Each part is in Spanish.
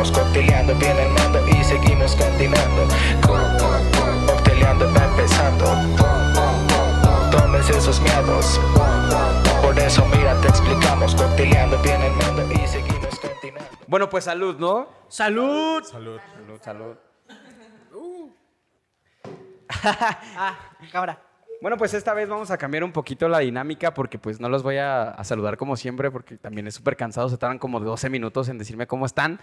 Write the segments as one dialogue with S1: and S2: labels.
S1: explicamos, cocteleando viene el mando y seguimos continuando. Cocteleando va empezando. Tomes esos miedos. Por eso mira, te explicamos, cocteleando viene el mando y seguimos continuando.
S2: Bueno, pues salud, ¿no?
S3: ¡Salud!
S4: Salud.
S2: Salud, salud.
S3: Ah, cámara.
S2: Bueno, pues esta vez vamos a cambiar un poquito la dinámica porque pues no los voy a, a saludar como siempre porque también es súper cansado, se tardan como 12 minutos en decirme cómo están.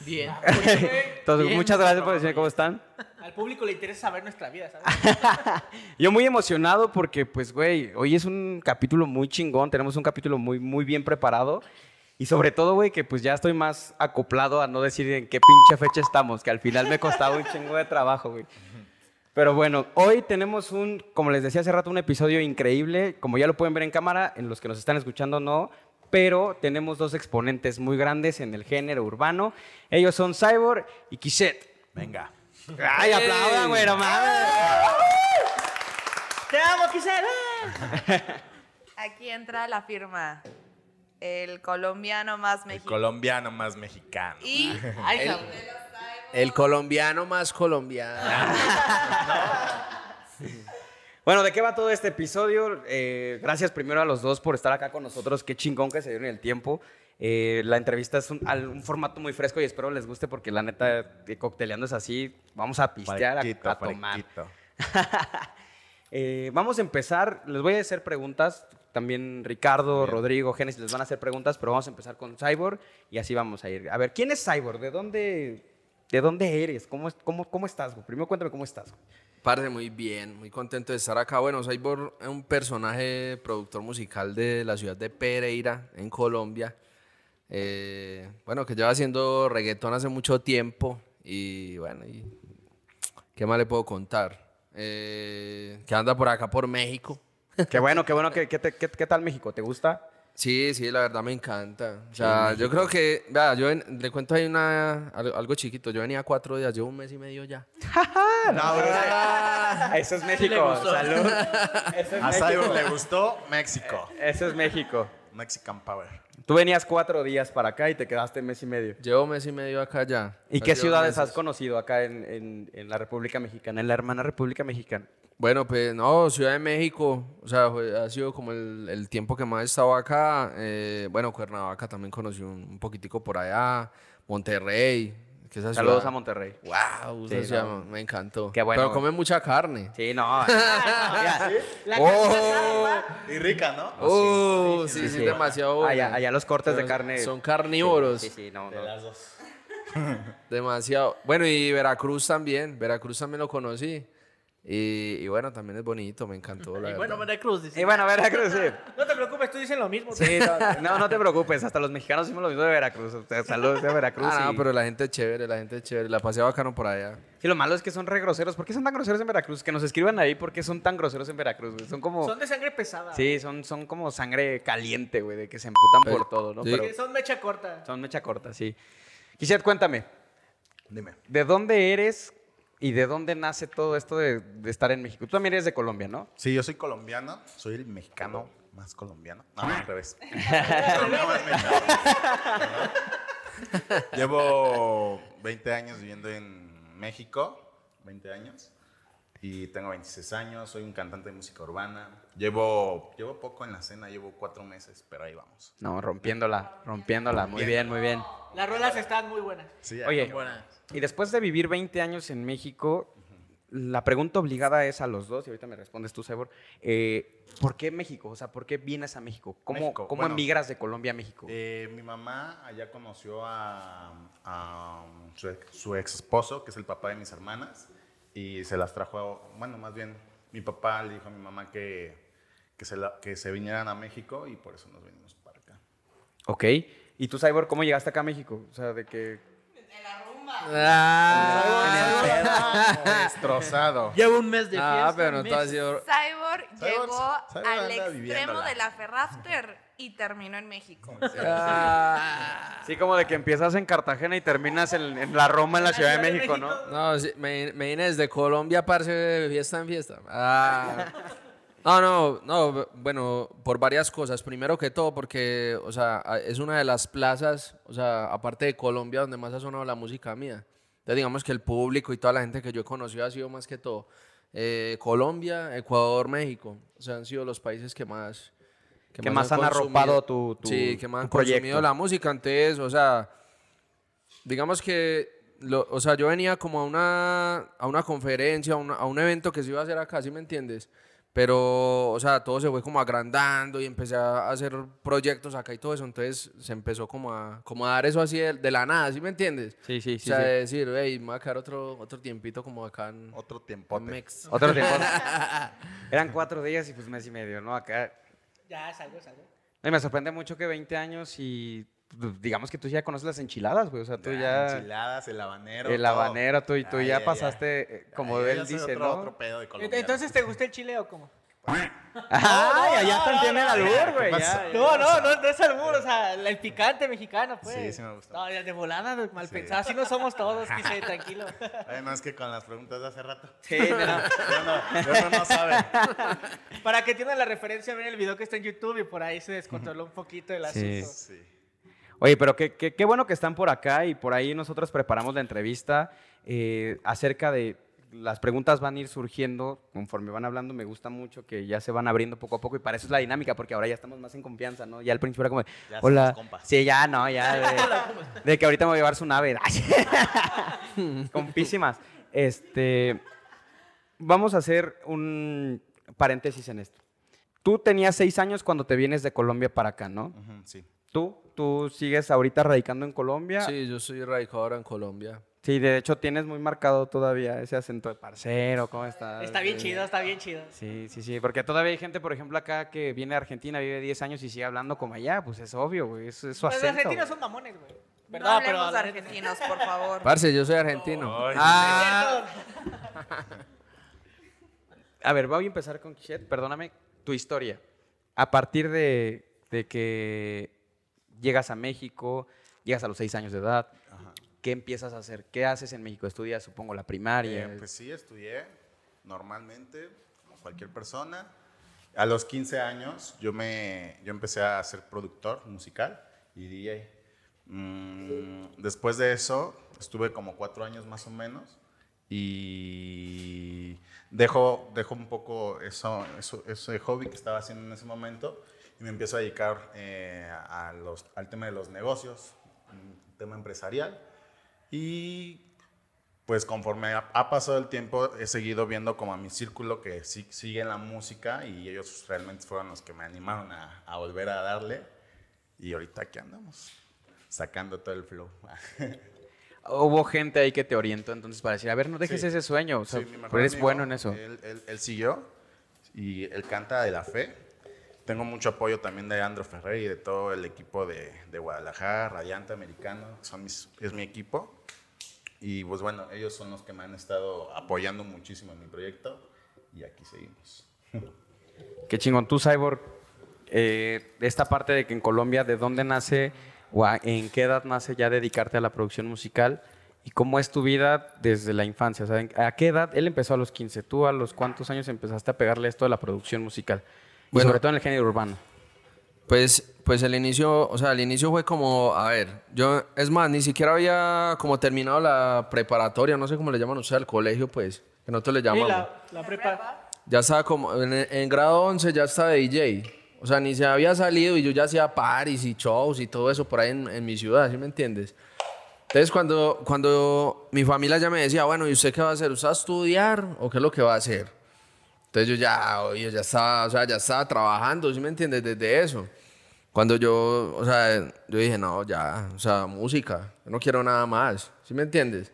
S3: Bien.
S2: Entonces,
S3: Bien.
S2: muchas gracias por decirme cómo están.
S3: Al público le interesa saber nuestra vida, ¿sabes?
S2: Yo muy emocionado porque, pues, güey, hoy es un capítulo muy chingón, tenemos un capítulo muy, muy bien preparado. Y sobre todo, güey, que pues ya estoy más acoplado a no decir en qué pinche fecha estamos, que al final me costaba un chingo de trabajo, güey. Pero bueno, hoy tenemos un, como les decía hace rato, un episodio increíble. Como ya lo pueden ver en cámara, en los que nos están escuchando no, pero tenemos dos exponentes muy grandes en el género urbano. Ellos son Cyborg y Kishet.
S4: Venga.
S2: ¡Ay, aplaudan, güey, no mames!
S3: ¡Te amo, Gisela!
S5: Aquí entra la firma. El colombiano más
S4: El
S5: mexicano.
S4: colombiano más mexicano.
S5: Y
S6: El-. El colombiano más colombiano.
S2: Bueno, ¿de qué va todo este episodio? Eh, gracias primero a los dos por estar acá con nosotros. Qué chingón que se dieron el tiempo. Eh, la entrevista es un, formato muy fresco y espero les guste porque la neta, de cocteleando es así. Vamos a pistear, a-
S4: Fresquito,
S2: a, tomar. Eh, vamos a empezar. Les voy a hacer preguntas. También Ricardo,
S4: Bien.
S2: Rodrigo, Genesis les van a hacer preguntas, pero vamos a empezar con Cyborg y así vamos a ir. A ver, ¿quién es Cyborg? ¿De dónde, de dónde eres? ¿Cómo, cómo, cómo estás? Primero cuéntame cómo estás.
S6: Parce, muy bien, muy contento de estar acá. Bueno, Cyborg es un personaje productor musical de la ciudad de Pereira, en Colombia. Eh, bueno, que lleva haciendo reggaetón hace mucho tiempo. Y bueno, y, ¿qué más le puedo contar? Eh, que anda por acá, por México.
S2: Qué bueno, qué bueno. ¿Qué, qué, qué- qué tal México? ¿Te gusta?
S6: Sí, sí, la verdad me encanta. O sea, yo creo que, vea, yo ven- le cuento ahí una, algo, algo chiquito. Yo venía cuatro días, llevo un mes y medio ya.
S2: Eso es México. Salud. Eso es
S4: A
S2: México.
S4: Le gustó México.
S2: Eso es México.
S4: Mexican Power.
S2: Tú venías cuatro días para acá y te quedaste mes y medio.
S6: Llevo mes y medio acá ya.
S2: ¿Y qué ciudades
S6: meses.
S2: has conocido acá en, en- en la República Mexicana, en la hermana República Mexicana?
S6: Bueno, pues no, Ciudad de México, o sea, fue- ha sido como el, el tiempo que más he estado acá. eh, bueno, Cuernavaca también conocí un, un poquitico por allá, Monterrey. Que esa
S2: Saludos
S6: ciudad-
S2: a Monterrey.
S6: Wow, esa
S2: Sí,
S6: ciudad
S2: no.
S6: me encantó.
S2: Qué bueno.
S6: Pero come mucha carne.
S2: Sí, no. Ya.
S3: La
S6: Oh,
S4: Y rica, ¿no?
S6: oh, sí, sí, demasiado bueno.
S2: Allá, allá los cortes de carne.
S6: Son carnívoros.
S2: Sí, sí, no, no.
S4: dos.
S6: Demasiado. Bueno, y Veracruz también. Veracruz también lo conocí. Y, y bueno, también es bonito, me encantó. La
S3: Y bueno. Veracruz, dice.
S2: Y bueno, Veracruz, sí.
S3: No te preocupes, tú dices lo mismo.
S2: Sí, no, no, no te preocupes. Hasta los mexicanos hicimos lo mismo de Veracruz. O sea, saludos de Veracruz.
S6: Ah, no,
S2: y-
S6: pero la gente es chévere, la gente es chévere. La pasé bacano por allá.
S2: Sí, lo malo es que son re groseros. ¿Por qué son tan groseros en Veracruz? Que nos escriban ahí por qué son tan groseros en Veracruz. güey. Son como...
S3: Son de sangre pesada.
S2: Sí, son, son como sangre caliente, güey, de que se emputan
S6: Pero-
S2: por todo, ¿no?
S6: sí.
S2: Pero
S3: Son mecha corta.
S2: son mecha corta, sí. Quisiera, cuéntame,
S4: Dime.
S2: ¿de dónde eres y de dónde nace todo esto de, de estar en México? Tú también eres de Colombia, ¿no?
S4: Sí, yo soy colombiano. Soy el mexicano más colombiano. No, al revés. Colombiano más mexicano. Llevo 20 años viviendo en México. 20 años. Y tengo 26 años. Soy un cantante de música urbana. Llevo, llevo poco en la escena. Llevo cuatro meses, pero ahí vamos.
S2: No, rompiéndola, rompiéndola. Muy bien, muy bien.
S3: Las rolas están muy buenas.
S4: Sí,
S2: Oye,
S3: buenas.
S2: y después de vivir 20 años en México, la pregunta obligada es a los dos, y ahorita me respondes tú, Sebor, eh, ¿por qué México? O sea, ¿por qué vienes a México? ¿Cómo,
S4: México,
S2: cómo
S4: bueno.
S2: emigras de Colombia a México?
S4: Eh, mi mamá allá conoció a, a su, ex, su ex esposo, que es el papá de mis hermanas, y se las trajo, a- bueno, más bien, mi papá le dijo a mi mamá que, que, se, la- que se vinieran a México y por eso nos venimos para acá.
S2: ok. ¿Y tú, Cyborg, cómo llegaste acá a México? O sea, de que...
S4: Destrozado.
S3: Llevo un mes de fiesta.
S6: Ah, pero no
S3: un mes.
S5: Cyborg llegó
S4: Cyborg
S5: al extremo
S4: viviéndola.
S5: de la Ferrafter y terminó en México.
S2: Sí, como de que empiezas en Cartagena y terminas en, en la Roma, en la Ciudad de México, ¿no?
S6: No, sí, me, me vine desde Colombia, parce, de fiesta en fiesta. Ah, No, no, no, bueno, por varias cosas. Primero que todo, porque, o sea, es una de las plazas, o sea, aparte de Colombia, donde más ha sonado la música mía. Entonces, digamos que el público y toda la gente que yo he conocido ha sido más que todo eh, Colombia, Ecuador, México. O sea, han sido los países que más...
S2: Que más han arropado tu- tu-
S6: Sí, que más han consumido
S2: proyecto.
S6: la música. Entonces, o sea, digamos que, lo- o sea, yo venía como a una, a una conferencia, a, una- a un evento que se iba a hacer acá, ¿sí me entiendes? Pero, o sea, todo se fue como agrandando y empecé a hacer proyectos acá y todo eso, entonces se empezó como a, como a dar eso así de, de la nada, ¿sí me entiendes?
S2: Sí, sí,
S6: o
S2: sí.
S6: sea,
S2: sí.
S6: de decir, hey, me voy a quedar otro, otro tiempito como acá en,
S4: Otro
S6: en
S4: tiempote.
S6: Mex.
S2: Otro tiempo. Eran cuatro días y pues mes y medio, ¿no? Acá.
S3: Ya, salgo, salgo.
S2: Y me sorprende mucho que 20 años y digamos que tú ya conoces las enchiladas, güey. O sea, tú
S4: Ah,
S2: ya.
S4: Enchiladas, el habanero.
S2: El
S4: todo.
S2: habanero, tú, y tú
S4: Ay,
S2: ya pasaste, eh, como
S4: ay.
S2: Él dice,
S4: otro,
S2: ¿no?
S4: Otro pedo de colombiano.
S3: Entonces, ¿te gusta el chile o cómo?
S2: ¡Ay! está, tiene el albur, güey.
S3: No, no, no, no es albur, o sea, el, picante mexicano, pues.
S4: Sí, sí me gusta.
S3: No, ya de volada, no, mal
S4: Sí.
S3: pensado, así no somos todos, quise, tranquilo.
S4: Ay, no, es que con las preguntas de hace rato.
S2: Sí, mira.
S4: Uno, uno no sabe.
S3: Para que tienen la referencia, ven el video que está en YouTube y por ahí se descontroló un poquito el
S2: Sí.
S3: asunto.
S4: Sí.
S2: Oye, pero qué, qué, qué bueno que están por acá y por ahí nosotros preparamos la entrevista eh, acerca de las preguntas van a ir surgiendo conforme van hablando. Me gusta mucho que ya se van abriendo poco a poco y para eso es la dinámica porque ahora ya estamos más en confianza, ¿no? Ya al principio era como, de,
S4: Ya
S2: hola. Sí, ya no, ya de, de que ahorita me voy a llevar su nave. Compísimas. Este, vamos a hacer un paréntesis en esto. Tú tenías seis años cuando te vienes de Colombia para acá, ¿no?
S4: Sí.
S2: ¿Tú? ¿Tú sigues ahorita radicando en Colombia?
S6: Sí, yo soy radicado ahora en Colombia.
S2: Sí, de hecho tienes muy marcado todavía ese acento de parcero, ¿cómo estás?
S3: Está bien chido, está bien chido.
S2: Sí, sí, sí, porque todavía hay gente, por ejemplo, acá que viene de Argentina, vive 10 años y sigue hablando como allá, pues es obvio, güey, es, es su
S3: Los
S2: acento.
S3: argentinos
S2: güey.
S3: son mamones, güey.
S5: No
S3: pero
S5: hablemos
S3: neta-
S5: argentinos, por favor.
S6: Parce, yo soy argentino.
S2: Ah, a ver, voy a empezar con Kishet, perdóname, tu historia. A partir de, de que llegas a México, llegas a los 6 años de edad, ¿qué empiezas a hacer? ¿Qué haces en México? ¿Estudias, supongo, la primaria?
S4: Eh, pues sí, estudié normalmente, como cualquier persona. A los 15 años yo, me, yo empecé a ser productor musical y DJ. Mm, después de eso estuve como cuatro años más o menos y dejo, dejo un poco eso, eso, ese hobby que estaba haciendo en ese momento y me empiezo a dedicar eh, a los, al tema de los negocios, un tema empresarial. Y pues conforme ha, ha pasado el tiempo, he seguido viendo como a mi círculo que sí, sigue la música y ellos realmente fueron los que me animaron a, a volver a darle. Y ahorita aquí andamos, sacando todo el flow.
S2: Hubo gente ahí que te orientó entonces para decir, a ver, no dejes
S4: Sí.
S2: ese sueño, o sea,
S4: Sí,
S2: eres
S4: amigo,
S2: bueno en eso.
S4: Él, él- él siguió y él canta de la fe. Tengo mucho apoyo también de Andro Ferrer y de todo el equipo de, de Guadalajara, Radiante Americano, son mis- es mi equipo. Y pues bueno, ellos son los que me han estado apoyando muchísimo en mi proyecto y aquí seguimos.
S2: Qué chingón. Tú, Cyborg, eh, esta parte de que en Colombia, ¿de dónde nace o en qué edad nace ya dedicarte a la producción musical? ¿Y cómo es tu vida desde la infancia? O sea, ¿en- ¿A qué edad? Él empezó a los 15. ¿Tú a los cuántos años empezaste a pegarle esto de la producción musical? Y
S6: Bueno.
S2: sobre todo en el género urbano.
S6: Pues, pues el inicio, o sea, el inicio fue como, a ver, yo, es más, ni siquiera había como terminado la preparatoria, no sé cómo le llaman ustedes al colegio, pues, que nosotros le
S3: Sí,
S6: llamamos.
S3: la, la prepa.
S6: Ya estaba como, en, en grado 11 ya estaba de DJ. O sea, ni se había salido y yo ya hacía paris y shows y todo eso por ahí en, en mi ciudad, ¿sí me entiendes? Entonces, cuando, cuando mi familia ya me decía, bueno, ¿y usted qué va a hacer? ¿Usted va a estudiar o qué es lo que va a hacer? Entonces yo ya, oye, ya estaba, o sea, ya estaba trabajando, ¿sí me entiendes? Desde eso. Cuando yo, o sea, yo dije, no, ya, o sea, música, yo no quiero nada más, ¿sí me entiendes?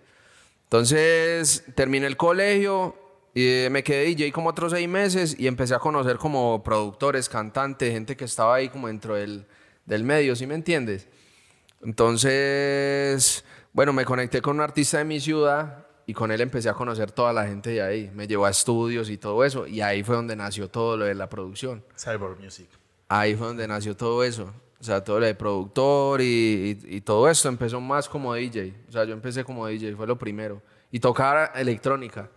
S6: Entonces terminé el colegio y me quedé DJ como otros seis meses y empecé a conocer como productores, cantantes, gente que estaba ahí como dentro del, del medio, ¿sí me entiendes? Entonces, bueno, me conecté con un artista de mi ciudad y con él empecé a conocer toda la gente de ahí. Me llevó a estudios y todo eso y ahí fue donde nació todo lo de la producción.
S4: Cyborg Music.
S6: Ahí fue donde nació todo eso. O sea, todo lo de productor y, y- y todo esto empezó más como DJ. O sea, yo empecé como DJ, fue lo primero. Y tocar electrónica,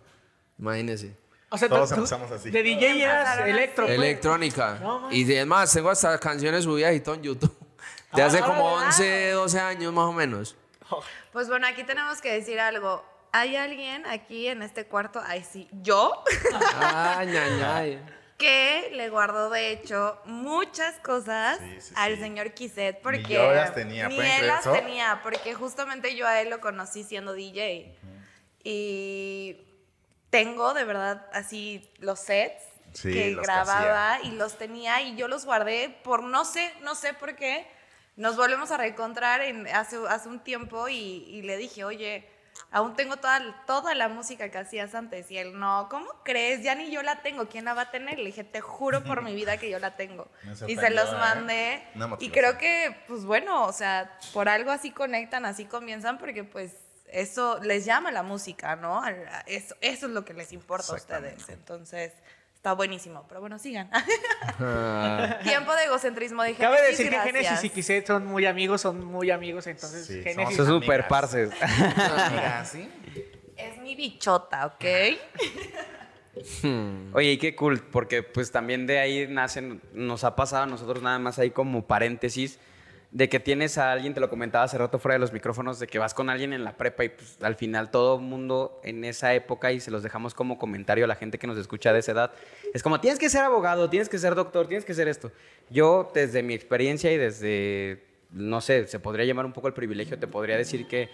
S6: imagínese.
S3: O sea,
S4: Todos empezamos así.
S3: De DJ eras electro. pues.
S6: Electrónica.
S3: No,
S6: y además tengo hasta canciones subidas y todo en YouTube. De hace como
S5: wow.
S6: 11, 12 años más o menos.
S5: Pues bueno, aquí tenemos que decir algo. Hay alguien aquí en este cuarto, ay sí, yo,
S6: Ay, ay, ay.
S5: que le guardó de hecho muchas cosas
S4: Sí, sí,
S5: al
S4: sí.
S5: señor Kiset porque
S4: Ni yo las tenía,
S5: ni
S4: ¿pueden
S5: él las
S4: eso?
S5: tenía porque justamente yo a él lo conocí siendo DJ y tengo de verdad así los sets
S4: Sí,
S5: que
S4: los que
S5: grababa y los tenía y yo los guardé por no sé, no sé por qué. Nos volvemos a reencontrar en, hace, hace un tiempo y, y le dije, oye, aún tengo toda, toda la música que hacías antes. Y él, no, ¿cómo crees? Ya ni yo la tengo. ¿Quién la va a tener? Le dije, te juro por mi vida que yo la tengo. Y se los
S4: ¿eh?
S5: mandé. Y creo que, pues bueno, o sea, por algo así conectan, así comienzan, porque pues eso les llama la música, ¿no? Eso, eso es lo que les importa a ustedes. Entonces, está buenísimo. Pero bueno, sigan.
S6: Ah,
S5: Tiempo de egocentrismo de
S3: Cabe
S5: Génesis,
S3: decir que
S5: gracias.
S3: Génesis y Kiset son muy amigos, son muy amigos, entonces
S4: Sí,
S3: Génesis...
S2: Son
S4: Amigas.
S2: super parces.
S4: Amiga, ¿sí?
S5: Es mi bichota, ¿ok?
S2: Oye, y qué cool, porque pues también de ahí nacen, nos ha pasado a nosotros nada más ahí como paréntesis, de que tienes a alguien, te lo comentaba hace rato fuera de los micrófonos, de que vas con alguien en la prepa y pues al final todo mundo en esa época, y se los dejamos como comentario a la gente que nos escucha de esa edad, es como tienes que ser abogado, tienes que ser doctor, tienes que ser esto. Yo desde mi experiencia y desde, no sé, se podría llamar un poco el privilegio, te podría decir que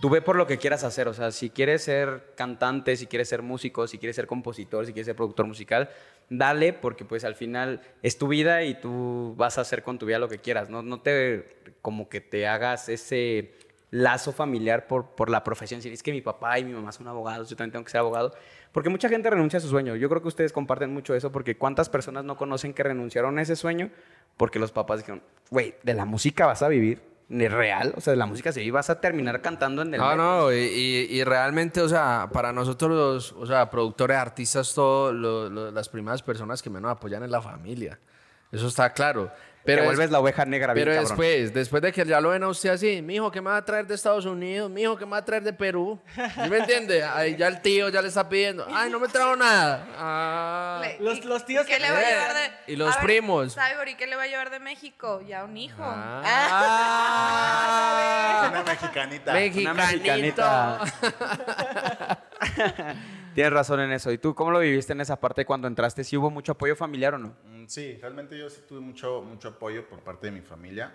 S2: Tú ve por lo que quieras hacer, o sea, si quieres ser cantante, si quieres ser músico, si quieres ser compositor, si quieres ser productor musical, dale, porque pues al final es tu vida y tú vas a hacer con tu vida lo que quieras, no, no te, como que te hagas ese lazo familiar por, por la profesión, si es que mi papá y mi mamá son abogados, yo también tengo que ser abogado, porque mucha gente renuncia a su sueño, yo creo que ustedes comparten mucho eso, porque cuántas personas no conocen que renunciaron a ese sueño porque los papás dijeron, güey, de la música vas a vivir, real, o sea, la música sí, vas a terminar cantando en el...
S6: No,
S2: metro".
S6: no, y, y- y realmente, o sea, para nosotros los, o sea, productores, artistas, lo- las primeras personas que menos apoyan es la familia. Eso está claro. Pero
S2: te
S6: es-
S2: vuelves la oveja negra bien
S6: Pero después, después de que ya lo ven a usted así, mijo, ¿qué me va a traer de Estados Unidos? Mijo, ¿qué me va a traer de Perú? ¿Sí me entiende? Ahí ya el tío ya le está pidiendo, ay, no me trajo nada. Ah.
S5: Le-
S3: Los-
S5: ¿y
S3: los tíos
S5: ¿Qué
S3: que
S5: le va a
S6: Eh,
S5: llevar de.?
S6: y los
S5: A
S6: primos.
S5: Cyborg, ¿y qué le va a llevar de México? Ya un hijo.
S6: Ah.
S4: Una mexicanita.
S2: Una
S6: Mexicanito.
S2: mexicanita. Tienes razón en eso. ¿Y tú cómo lo viviste en esa parte cuando entraste? ¿Sí hubo mucho apoyo familiar o no?
S4: Mm, Sí, realmente yo sí tuve mucho, mucho apoyo por parte de mi familia,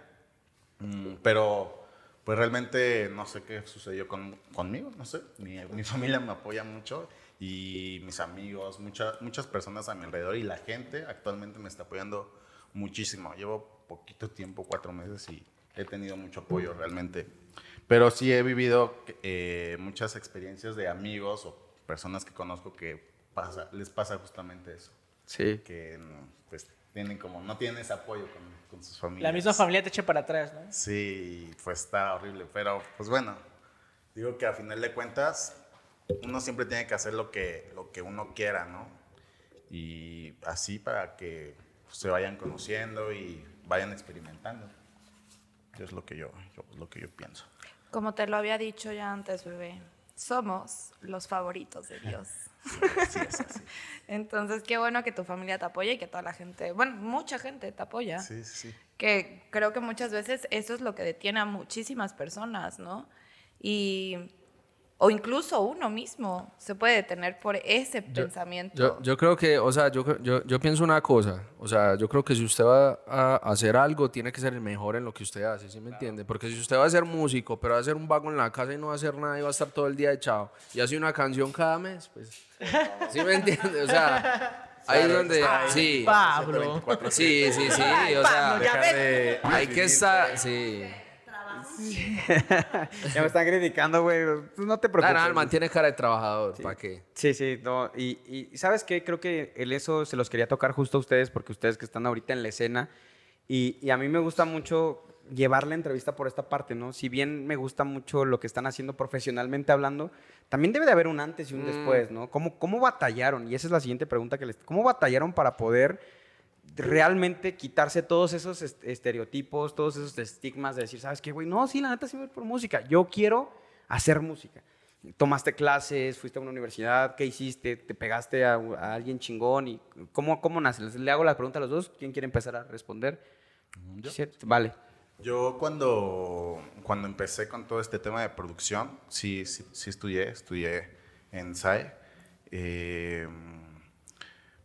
S4: Mm, pero pues realmente no sé qué sucedió con, conmigo, no sé, mi, mi familia me apoya mucho y mis amigos, muchas muchas personas a mi alrededor y la gente actualmente me está apoyando muchísimo. Llevo poquito tiempo, cuatro meses y he tenido mucho apoyo realmente, pero sí he vivido eh, muchas experiencias de amigos o personas que conozco que pasa, les pasa justamente eso
S2: Sí.
S4: que pues tienen como no tienen ese apoyo con, con sus familias.
S3: La misma familia te echa para atrás, ¿no?
S4: Sí, pues está horrible, pero pues bueno, digo que a final de cuentas uno siempre tiene que hacer lo que lo que uno quiera, ¿no? Y así para que se vayan conociendo y vayan experimentando. Es lo que yo, yo- lo que yo pienso.
S5: Como te lo había dicho ya antes, bebé, somos los favoritos de Dios.
S4: Sí.
S5: Entonces, qué bueno que tu familia te apoya y que toda la gente, bueno, mucha gente te apoya.
S4: Sí, sí, sí.
S5: Que creo que muchas veces eso es lo que detiene a muchísimas personas, ¿no? Y, o incluso uno mismo se puede detener por ese pensamiento.
S6: Yo, yo creo que, o sea, yo, yo, yo pienso una cosa, o sea, yo creo que si usted va a hacer algo, tiene que ser el mejor en lo que usted hace, ¿sí me entiende? Porque si usted va a ser músico, pero va a ser un vago en la casa y no va a hacer nada y va a estar todo el día echado y hace una canción cada mes, pues, ¿sí me entiende? O sea, ahí es donde, sí,
S3: Pablo.
S6: sí, sí, sí, o sea,
S3: ya ves.
S4: De-
S6: hay que estar, sí.
S2: Ya me están criticando, güey. Tú no te
S6: Nada,
S2: preocupes.
S6: nada, el man tiene cara de trabajador, ¿para qué?
S2: Sí, sí, no. Y, y ¿sabes qué? Creo que el eso se los quería tocar justo a ustedes, porque ustedes que están ahorita en la escena, y, y a mí me gusta mucho llevar la entrevista por esta parte, ¿no? Si bien me gusta mucho lo que están haciendo profesionalmente hablando, también debe de haber un antes y un después, ¿no? ¿Cómo, ¿Cómo batallaron? Y esa es la siguiente pregunta que les... ¿Cómo batallaron para poder realmente quitarse todos esos est- estereotipos, todos esos estigmas de decir, ¿sabes qué, güey? No, sí, la neta sí voy por música. Yo quiero hacer música. tomaste clases, fuiste a una universidad, ¿qué hiciste? ¿Te pegaste a, a alguien chingón? y ¿Cómo, cómo nace? Le hago la pregunta a los dos. ¿Quién quiere empezar a responder? Sí, Vale.
S4: Yo cuando, cuando empecé con todo este tema de producción, sí, sí, sí estudié, estudié en SAE. eh,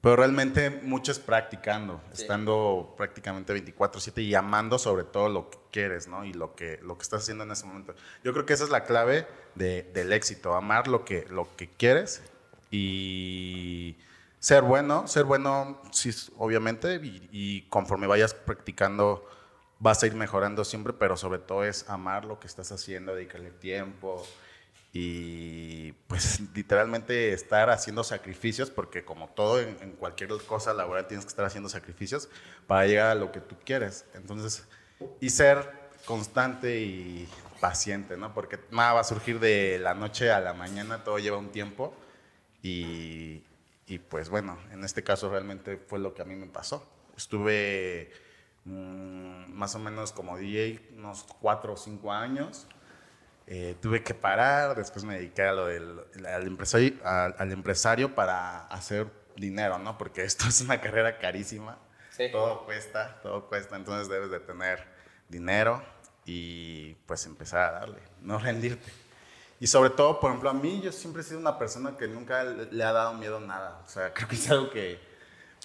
S4: pero realmente mucho es practicando, estando prácticamente 24/7 y amando sobre todo lo que quieres, ¿no? Y lo que, lo que estás haciendo en ese momento. Yo creo que esa es la clave de- del éxito, amar lo que, lo que quieres y ser bueno, ser bueno, sí, obviamente, y, y conforme vayas practicando vas a ir mejorando siempre, pero sobre todo es amar lo que estás haciendo, dedicarle tiempo y pues literalmente estar haciendo sacrificios, porque como todo en, en cualquier cosa laboral tienes que estar haciendo sacrificios para llegar a lo que tú quieres. Entonces, y ser constante y paciente, ¿no? Porque nada va a surgir de la noche a la mañana, todo lleva un tiempo y, y pues bueno, en este caso realmente fue lo que a mí me pasó. Estuve mm, más o menos como DJ unos cuatro o cinco años. Eh, tuve que parar, después me dediqué a lo del al empresario, al, al empresario para hacer dinero, ¿no? Porque esto es una carrera carísima.
S2: Sí.
S4: Todo cuesta, todo cuesta, entonces debes de tener dinero y pues empezar a darle, no rendirte. Y sobre todo, por ejemplo, a mí yo siempre he sido una persona que nunca le le ha dado miedo nada. O sea, creo que es algo que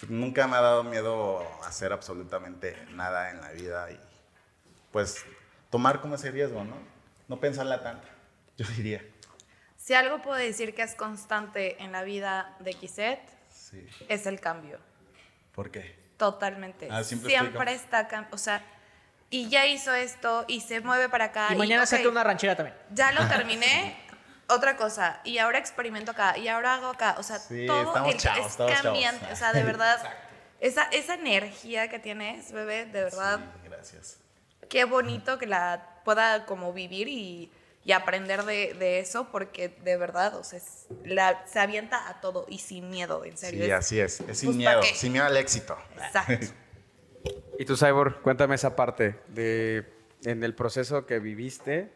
S4: nunca me ha dado miedo hacer absolutamente nada en la vida y pues tomar como ese riesgo, ¿no? No pensarla tanto, yo diría.
S5: Si algo puedo decir que es constante en la vida de Kiset,
S4: Sí.
S5: es el cambio.
S4: ¿Por qué?
S5: Totalmente.
S4: Ah, siempre
S5: siempre está cambiando. O sea, y ya hizo esto y se mueve para acá.
S3: Y mañana
S5: ok,
S3: saca una ranchera también.
S5: Ya lo terminé. Otra cosa, y ahora experimento acá, y ahora hago acá, o sea,
S4: Sí,
S5: todo
S4: estamos
S5: el-
S4: chavos,
S5: es
S4: estamos chavos.
S5: cambiante, o sea, de verdad, esa, esa energía que tienes, bebé, de verdad,
S4: Sí, gracias.
S5: qué bonito que la pueda como vivir y, y aprender de, de eso, porque de verdad, o sea, es- la- se avienta a todo y sin miedo, en serio.
S4: Sí,
S5: es-
S4: así es. Es sin
S5: Pues, ¿pa'
S4: miedo, sin miedo al éxito.
S5: Exacto.
S2: Y tú, Cyborg, cuéntame esa parte de en el proceso que viviste,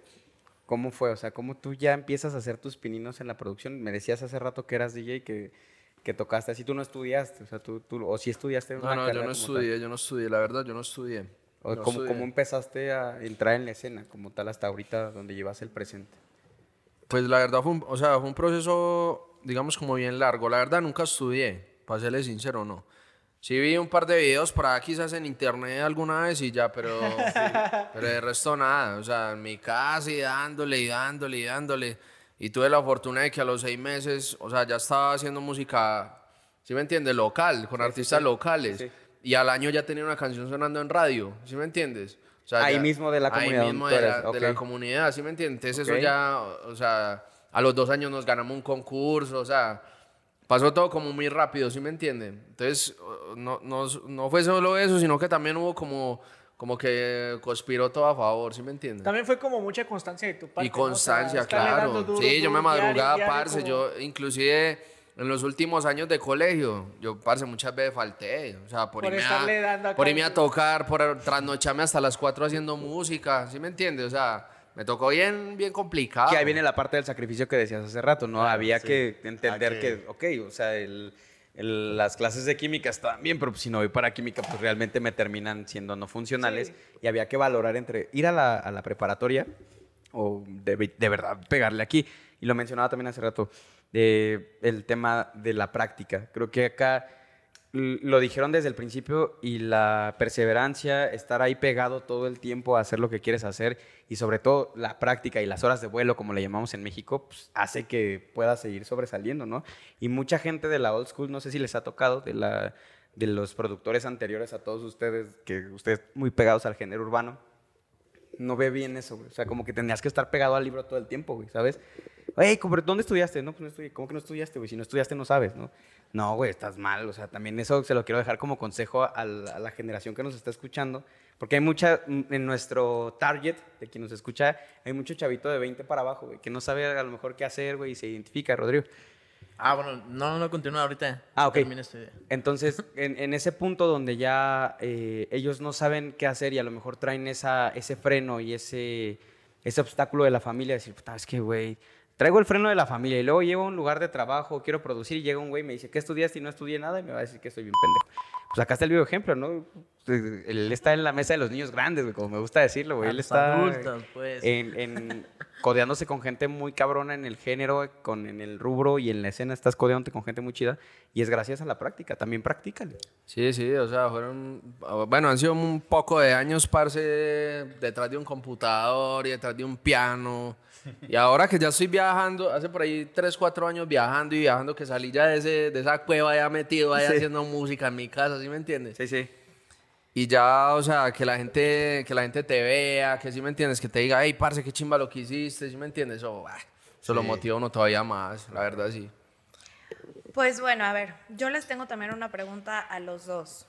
S2: ¿cómo fue? O sea, ¿cómo tú ya empiezas a hacer tus pininos en la producción? Me decías hace rato que eras DJ, que, que tocaste así, tú no estudiaste, o sea, tú, tú o sí estudiaste
S6: No,
S2: una
S6: no, yo
S2: carrera
S6: no
S2: como tal?
S6: estudié, yo no estudié, la verdad, yo no estudié.
S2: O
S6: No
S2: ¿cómo, cómo empezaste a entrar en la escena como tal hasta ahorita donde llevas el presente?
S6: Pues la verdad fue un, o sea, fue un proceso, digamos, como bien largo. La verdad nunca estudié, para serle sincero, no. Sí vi un par de videos por ahí quizás en internet alguna vez y ya, pero, pero de resto nada. O sea, en mi casa y dándole y dándole y dándole. Y tuve la fortuna de que a los seis meses, o sea, ya estaba haciendo música, ¿sí me entiendes? Local, con artistas locales. Y al año ya tenía una canción sonando en radio, ¿sí me entiendes? O sea,
S2: Ahí
S6: ya-
S2: mismo de la comunidad
S6: Ahí mismo de la, de la comunidad, ¿sí me entiendes? Entonces
S2: Ok.
S6: eso ya, o sea, a los dos años nos ganamos un concurso, o sea, pasó todo como muy rápido, ¿sí me entienden? Entonces, no, no, no fue solo eso, sino que también hubo como, como que conspiró todo a favor, ¿sí me entienden?
S3: También fue como mucha constancia de tu parte.
S6: Y
S3: ¿no? O sea,
S6: constancia, claro.
S3: duro,
S6: sí, yo me
S3: duro, diario,
S6: madrugaba,
S3: diario,
S6: parce.
S3: como-
S6: Yo, inclusive, en los últimos años de colegio, yo, parce, muchas veces falté. O sea, por,
S3: Por
S6: irme,
S3: dando
S6: a,
S3: acá
S6: por irme a tocar, por trasnocharme hasta las 4 haciendo música. ¿Sí me entiendes? O sea, me tocó bien, bien complicado.
S2: Que ahí viene la parte del sacrificio que decías hace rato, ¿no? Había
S4: sí.
S2: que entender
S4: Ah,
S2: que, ok, o sea, el- el- las clases de química estaban bien, pero pues, si no voy para química, pues realmente me terminan siendo no funcionales.
S3: Sí.
S2: Y había que valorar entre ir a la, a la preparatoria o de, de verdad pegarle aquí. Y lo mencionaba también hace rato, de el tema de la práctica. Creo que acá lo dijeron desde el principio y la perseverancia, estar ahí pegado todo el tiempo a hacer lo que quieres hacer y sobre todo la práctica y las horas de vuelo, como le llamamos en México, pues, hace que puedas seguir sobresaliendo, ¿no? Y mucha gente de la old school, no sé si les ha tocado, de, la, de los productores anteriores a todos ustedes, que ustedes muy pegados al género urbano, no ve bien eso, güey. O sea, como que tendrías que estar pegado al libro todo el tiempo, güey, ¿sabes? Oye, ¿cómo- ¿dónde estudiaste? No, pues no estudié. ¿Cómo que no estudiaste, güey? Si no estudiaste, no sabes, ¿no? No, güey, estás mal. O sea, también eso se lo quiero dejar como consejo a la, a la generación que nos está escuchando. Porque hay mucha, en nuestro target de quien nos escucha, hay mucho chavito de 20 para abajo, güey, que no sabe a lo mejor qué hacer, güey, y se identifica, Rodrigo.
S7: Ah, bueno, no, no continúa ahorita.
S2: Ah, ok.
S7: Este video.
S2: Entonces, en, en ese punto donde ya eh, ellos no saben qué hacer y a lo mejor traen esa, ese freno y ese, ese obstáculo de la familia, decir, puta, es que, güey, traigo el freno de la familia y luego llego a un lugar de trabajo, quiero producir y llega un güey y me dice, ¿qué estudiaste y no estudié nada? Y me va a decir que soy bien pendejo. Pues acá está el vivo ejemplo, ¿no? Él está en la mesa de los niños grandes, güey, como me gusta decirlo, güey. Él está
S7: adultos, pues.
S2: en, en- codeándose con gente muy cabrona en el género, con, en el rubro y en la escena estás codeándote con gente muy chida. Y es gracias a la práctica, también practícale.
S6: Sí, sí, o sea, fueron, bueno, han sido un poco de años, parce, detrás de un computador y detrás de un piano. Y ahora que ya estoy viajando, hace por ahí 3, 4 años viajando y viajando, que salí ya de, ese, de esa cueva ya metido, ahí
S2: Sí.
S6: haciendo música en mi casa, ¿sí me entiendes?
S2: Sí, sí.
S6: Y ya, o sea, que la gente, que la gente te vea, que sí me entiendes, que te diga, hey, parce, qué chimba lo que hiciste, ¿sí me entiendes? Eso, ah, eso lo motiva uno todavía más, la verdad, sí.
S5: Pues bueno, a ver, yo les tengo también una pregunta a los dos.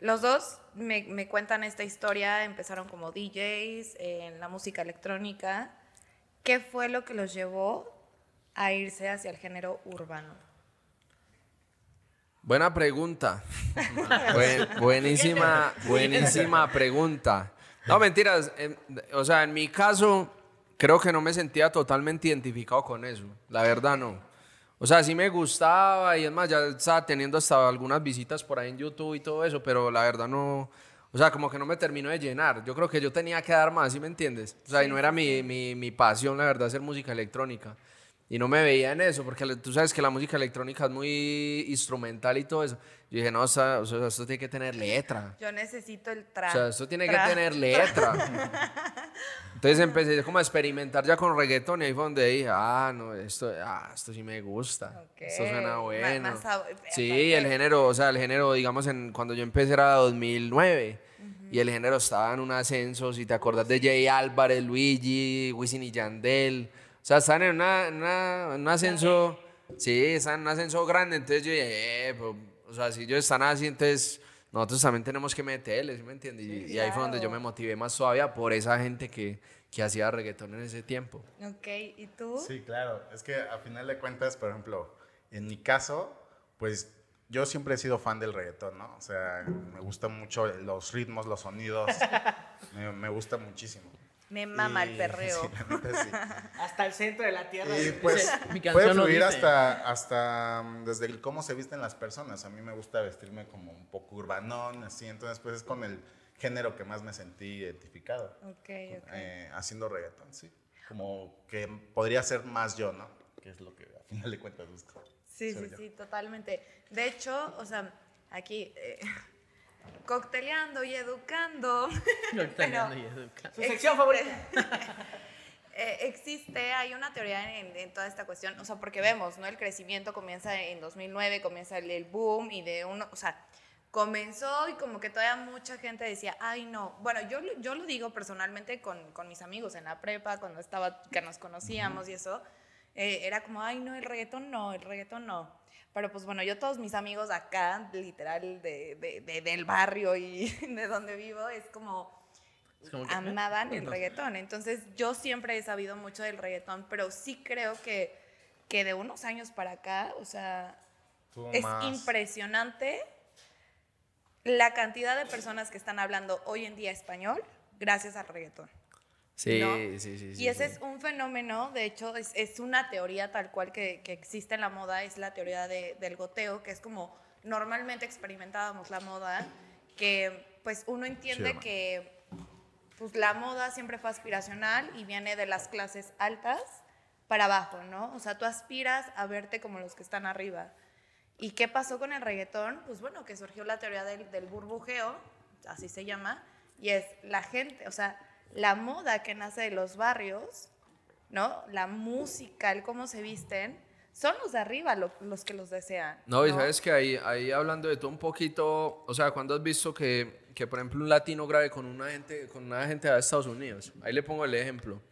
S5: Los dos me, me cuentan esta historia, empezaron como DJs en la música electrónica. ¿Qué fue lo que los llevó a irse hacia el género urbano?
S6: Buena pregunta. Buen- buenísima, buenísima pregunta. No, mentiras. en- o sea, en mi caso, creo que no me sentía totalmente identificado con eso. La verdad, no. O sea, sí me gustaba y es más, ya estaba teniendo hasta algunas visitas por ahí en YouTube y todo eso, pero la verdad no. O sea, como que no me terminó de llenar. Yo creo que yo tenía que dar más, ¿sí me entiendes? O sea, y no era mi, mi, mi pasión, la verdad, hacer música electrónica. Y no me veía en eso, porque tú sabes que la música electrónica es muy instrumental y todo eso. Yo dije, no, o sea, o sea, esto tiene que tener letra.
S5: Yo necesito el tra.
S6: O sea, esto tiene que
S5: tra-
S6: tener letra. Entonces empecé como a experimentar ya con reggaetón y ahí fue donde dije, ah, no, esto, ah, esto sí me gusta. Esto
S5: Ok,
S6: suena bueno.
S5: más sab-
S6: sí, el género, o sea, el género, digamos, en, cuando yo empecé era 2009. Y el género estaba en un ascenso, si te acordás de Jay Álvarez, Luigi, Wisin y Yandel. O sea, estaban en, una, en una- en un ascenso, sí, estaban en un ascenso grande. Entonces yo dije, eh, pues, o sea, si ellos están así, entonces nosotros también tenemos que meterles, ¿sí me entiendes? Y, y ahí fue donde yo me motivé más todavía por esa gente que, que hacía reggaetón en ese tiempo.
S5: Ok, ¿y tú?
S4: Sí, claro. Es que a final de cuentas, por ejemplo, en mi caso, pues yo siempre he sido fan del reggaetón, ¿no? O sea, me gustan mucho los ritmos, los sonidos. me, me gusta muchísimo.
S5: Me mama el perreo.
S4: sí, la neta, sí.
S3: Hasta el centro de la tierra.
S4: Y pues
S7: Mi
S4: puede fluir hasta, hasta mm, desde el cómo se visten las personas. A mí me gusta vestirme como un poco urbanón, así. Entonces, pues es con el género que más me sentí identificado.
S5: Ok, ok.
S4: eh, haciendo reggaetón, sí. Como que podría ser más yo, ¿no? Que es lo que a final de cuentas busco.
S5: Sí, sí,
S4: yo.
S5: sí, totalmente. De hecho, o sea, aquí eh, cocteleando y educando.
S7: Cocteleando y educando.
S3: Su sección favorita.
S5: Eh, existe, hay una teoría en, en toda esta cuestión, o sea, porque vemos, ¿no? El crecimiento comienza en 2009, comienza el, el boom y de uno, o sea, comenzó y como que todavía mucha gente decía, ay no, bueno, yo, lo- yo lo digo personalmente con, con mis amigos en la prepa, cuando estaba, que nos conocíamos y eso, eh, era como, ay no, el reggaetón no, el reggaetón no. Pero pues bueno, yo todos mis amigos acá, literal, de, de- de- del barrio y de donde vivo, es como,
S7: Es como que, ¿eh?
S5: amaban el reggaetón. Entonces yo siempre he sabido mucho del reggaetón, pero sí creo que, que de unos años para acá, o sea, es
S4: más-
S5: impresionante la cantidad de personas que están hablando hoy en día español gracias al reggaetón.
S6: Sí,
S5: ¿no?
S6: sí, sí, sí.
S5: y ese
S6: sí.
S5: es un fenómeno, de hecho, es, es una teoría tal cual que, que existe en la moda, es la teoría de- del goteo, que es como normalmente experimentábamos la moda, que pues uno entiende
S4: hermano.
S5: que pues la moda siempre fue aspiracional y viene de las clases altas para abajo, ¿no? O sea, tú aspiras a verte como los que están arriba. ¿Y qué pasó con el reggaetón? Pues bueno, que surgió la teoría del, del burbujeo, así se llama, y es la gente, o sea, la moda que nace de los barrios, ¿no? La música, el cómo se visten, son los de arriba lo- los que los desean.
S6: No, y sabes que ahí, ahí hablando de todo un poquito, o sea, cuando has visto que, que, por ejemplo, un latino grabe con una gente, con una gente de Estados Unidos, ahí le pongo el ejemplo.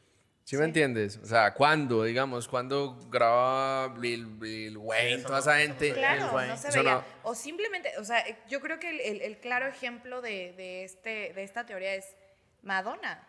S6: ¿Sí, me entiendes? O sea, ¿cuándo, digamos, cuando graba Lil, Lil Wayne, toda esa gente?
S5: Claro, no se veía.
S6: no-
S5: O simplemente, o sea, yo creo que el, el- el claro ejemplo de, de este, de esta teoría es Madonna,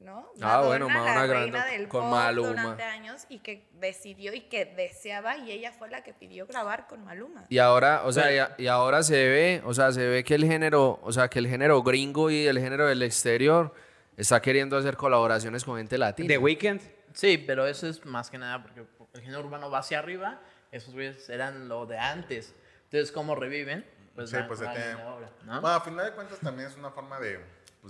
S5: ¿no?
S6: Ah, bueno,
S5: la
S6: Madonna
S5: reina
S6: grande
S5: del
S6: con
S5: pop
S6: Maluma.
S5: durante años y que decidió y que deseaba y ella fue la que pidió grabar con Maluma.
S6: Y ahora, o sea, y, a- y ahora se ve, o sea, se ve que el género, o sea, que el género gringo y el género del exterior está queriendo hacer colaboraciones con gente latina.
S2: The Weeknd.
S7: Sí, pero eso es más que nada porque el género urbano va hacia arriba, esos güeyes eran lo de antes. Entonces, ¿cómo reviven? Pues,
S4: Sí,
S7: van-
S4: pues,
S7: van en la obra, ¿no?
S4: Bueno, a final de cuentas también es una forma de,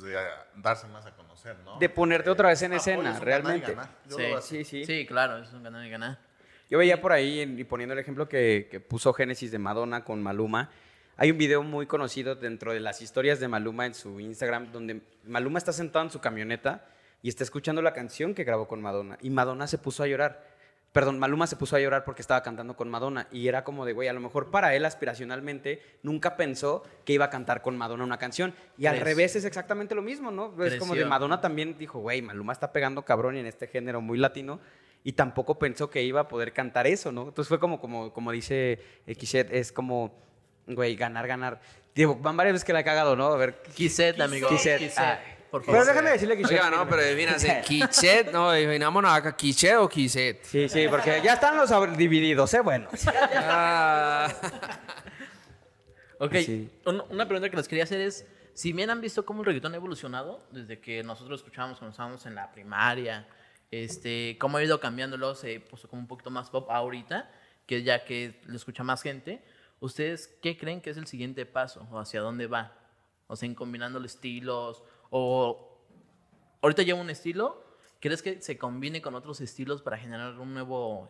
S4: pues, de darse más a conocer, ¿no?
S2: De ponerte otra vez en
S4: Apoyas
S2: escena,
S4: un ganar y
S2: realmente.
S4: ganar. Yo
S7: Sí.
S2: Sí, sí.
S7: Sí, claro, es un ganar y ganar.
S2: Yo veía por ahí, y poniendo el ejemplo que, que puso Génesis de Madonna con Maluma, hay un video muy conocido dentro de las historias de Maluma en su Instagram, donde Maluma está sentado en su camioneta y está escuchando la canción que grabó con Madonna. Y Madonna se puso a llorar. Perdón, Maluma se puso a llorar porque estaba cantando con Madonna. Y era como de, güey, a lo mejor para él aspiracionalmente nunca pensó que iba a cantar con Madonna una canción. Y al
S7: Creció.
S2: revés es exactamente lo mismo, ¿no? Es como de. Madonna también dijo, güey, Maluma está pegando cabrón y en este género muy latino. Y tampoco pensó que iba a poder cantar eso, ¿no? Entonces fue como, como, como dice Xet, es como, güey, ganar, ganar. Digo, van varias veces que la he cagado, ¿no? A ver.
S7: Kiset, amigo.
S2: Kiset.
S7: Por
S2: Pero
S7: favor.
S2: déjame decirle que
S6: Oiga, no, pero fíjense, Kichet, no, dinámonos acá, Kichet o Kichet.
S2: Sí, sí, porque ya están los divididos, ¿eh? Bueno.
S6: Ah.
S7: Ok,
S2: Sí.
S7: un- una pregunta que les quería hacer es, si bien han visto cómo el reggaetón ha evolucionado desde que nosotros lo escuchábamos cuando estábamos en la primaria, este, cómo ha ido cambiándolo, se puso como un poquito más pop ahorita, que ya que lo escucha más gente, ¿ustedes qué creen que es el siguiente paso o hacia dónde va? O sea, en combinando los estilos o ahorita lleva un estilo, ¿crees que se combine con otros estilos para generar un nuevo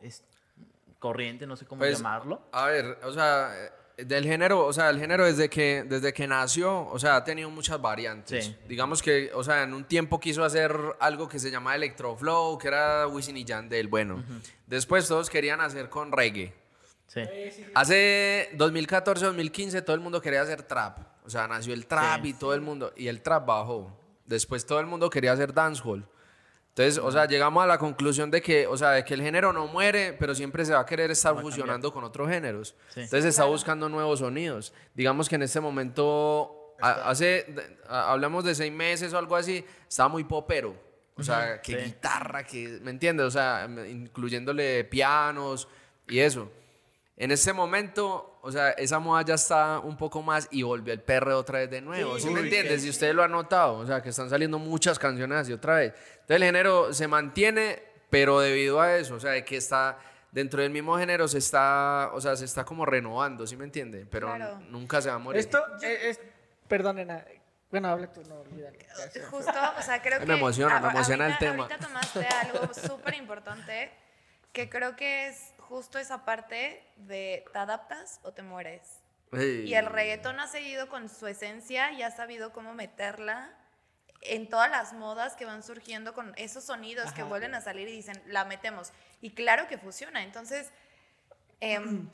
S7: corriente, no sé cómo
S6: Pues,
S7: llamarlo?
S6: A ver, o sea, eh, del género, o sea, el género desde que, desde que nació, o sea, ha tenido muchas variantes.
S7: Sí.
S6: Digamos que, o sea, en un tiempo quiso hacer algo que se llamaba Electroflow, que era Wisin y Yandel, bueno. Después todos querían hacer con reggae.
S7: Sí.
S6: Hace 2014, 2015 todo el mundo quería hacer trap. O sea, nació el trap
S7: Sí.
S6: y todo el mundo. Y el trap bajó. Después todo el mundo quería hacer dancehall. Entonces, o sea, llegamos a la conclusión de que, o sea, de que el género no muere, pero siempre se va a querer estar
S7: Va
S6: fusionando con otros géneros.
S7: Sí.
S6: Entonces está buscando nuevos sonidos. Digamos que en este momento, a- hace, a- hablamos de seis meses o algo así, estaba muy popero. O sea, que
S7: Sí.
S6: guitarra, que, ¿me entiendes? O sea, incluyéndole pianos y eso. En este momento, o sea, esa moda ya está un poco más y volvió el perreo otra vez de nuevo. ¿Sí, me entiendes? Si ustedes lo han notado, o sea, que están saliendo muchas canciones así otra vez. Entonces el género se mantiene, pero debido a eso, o sea, de que está dentro del mismo género se está, o sea, se está como renovando, ¿sí me entiende? Pero
S5: Claro.
S6: nunca se va a morir.
S3: Esto eh, es. Perdón, nena. Bueno, habla tú, no olvídalo.
S5: Justo, o sea, creo
S6: Me
S5: que...
S6: emociona, me
S5: a-
S6: emociona el
S5: ahorita-
S6: tema.
S5: Ahorita tomaste algo súper importante, que creo que es justo esa parte de te adaptas o te mueres.
S6: Ey.
S5: Y el reggaetón ha seguido con su esencia y ha sabido cómo meterla en todas las modas que van surgiendo con esos sonidos que vuelven a salir y dicen, la metemos. Y claro que funciona. Entonces, em,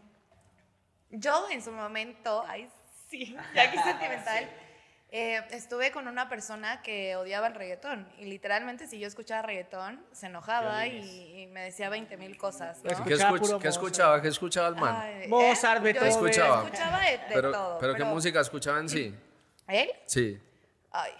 S5: yo en su momento, ay, sí, ya que sentimental, eh, estuve con una persona que odiaba el reggaetón. Y literalmente, si yo escuchaba reggaetón, se enojaba y, y me decía 20 mil cosas. ¿no?
S6: ¿Qué,
S3: Escuchaba
S6: escuch- qué escuchaba? ¿Qué escuchaba el man?
S5: Ay,
S3: Mozart,
S5: Yo
S3: Beethoven.
S6: ¿Qué escuchaba?
S5: escuchaba de, de
S6: pero,
S5: todo.
S6: pero ¿qué música escuchaba en sí?
S5: ¿Él?
S6: Sí.
S5: Ay,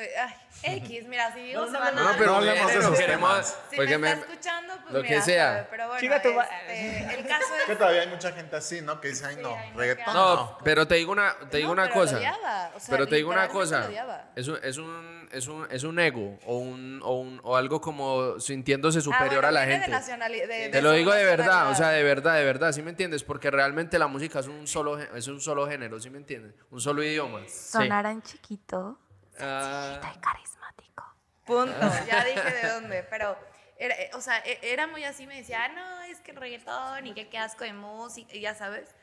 S5: ay, X, mira, si digo, se van a...
S6: No, no, pero
S4: No hablemos de esos
S6: queremos-
S4: temas.
S5: si
S6: porque
S5: me está escuchando, pues
S6: lo
S5: mira,
S6: que sea.
S5: Pero bueno,
S3: ma-
S5: este, el caso
S4: Que
S5: es...
S4: todavía hay mucha gente así, ¿no? Que dice, ay, no,
S5: no,
S4: reggaetón
S6: No, pero te digo una, te digo
S5: No,
S6: una cosa.
S5: odiaba, o sea,
S6: pero te digo una cosa. Es un, es un, es un, es un ego o un, o un, o algo como sintiéndose
S5: Ah,
S6: superior
S5: bueno,
S6: a la gente.
S5: De de-
S6: Te
S5: de
S6: lo digo de verdad, o sea, de verdad, de verdad, ¿sí me entiendes? Porque realmente la música es un solo, es un solo género, ¿sí me entiendes? Un solo idioma.
S5: Sonarán chiquito,
S6: Ah,
S5: y carismático. Punto, ya dije de dónde, pero... Era, eh, o sea, e- era muy así, me decía, ah, no, es que el reggaetón y que qué asco de música, y ya sabes.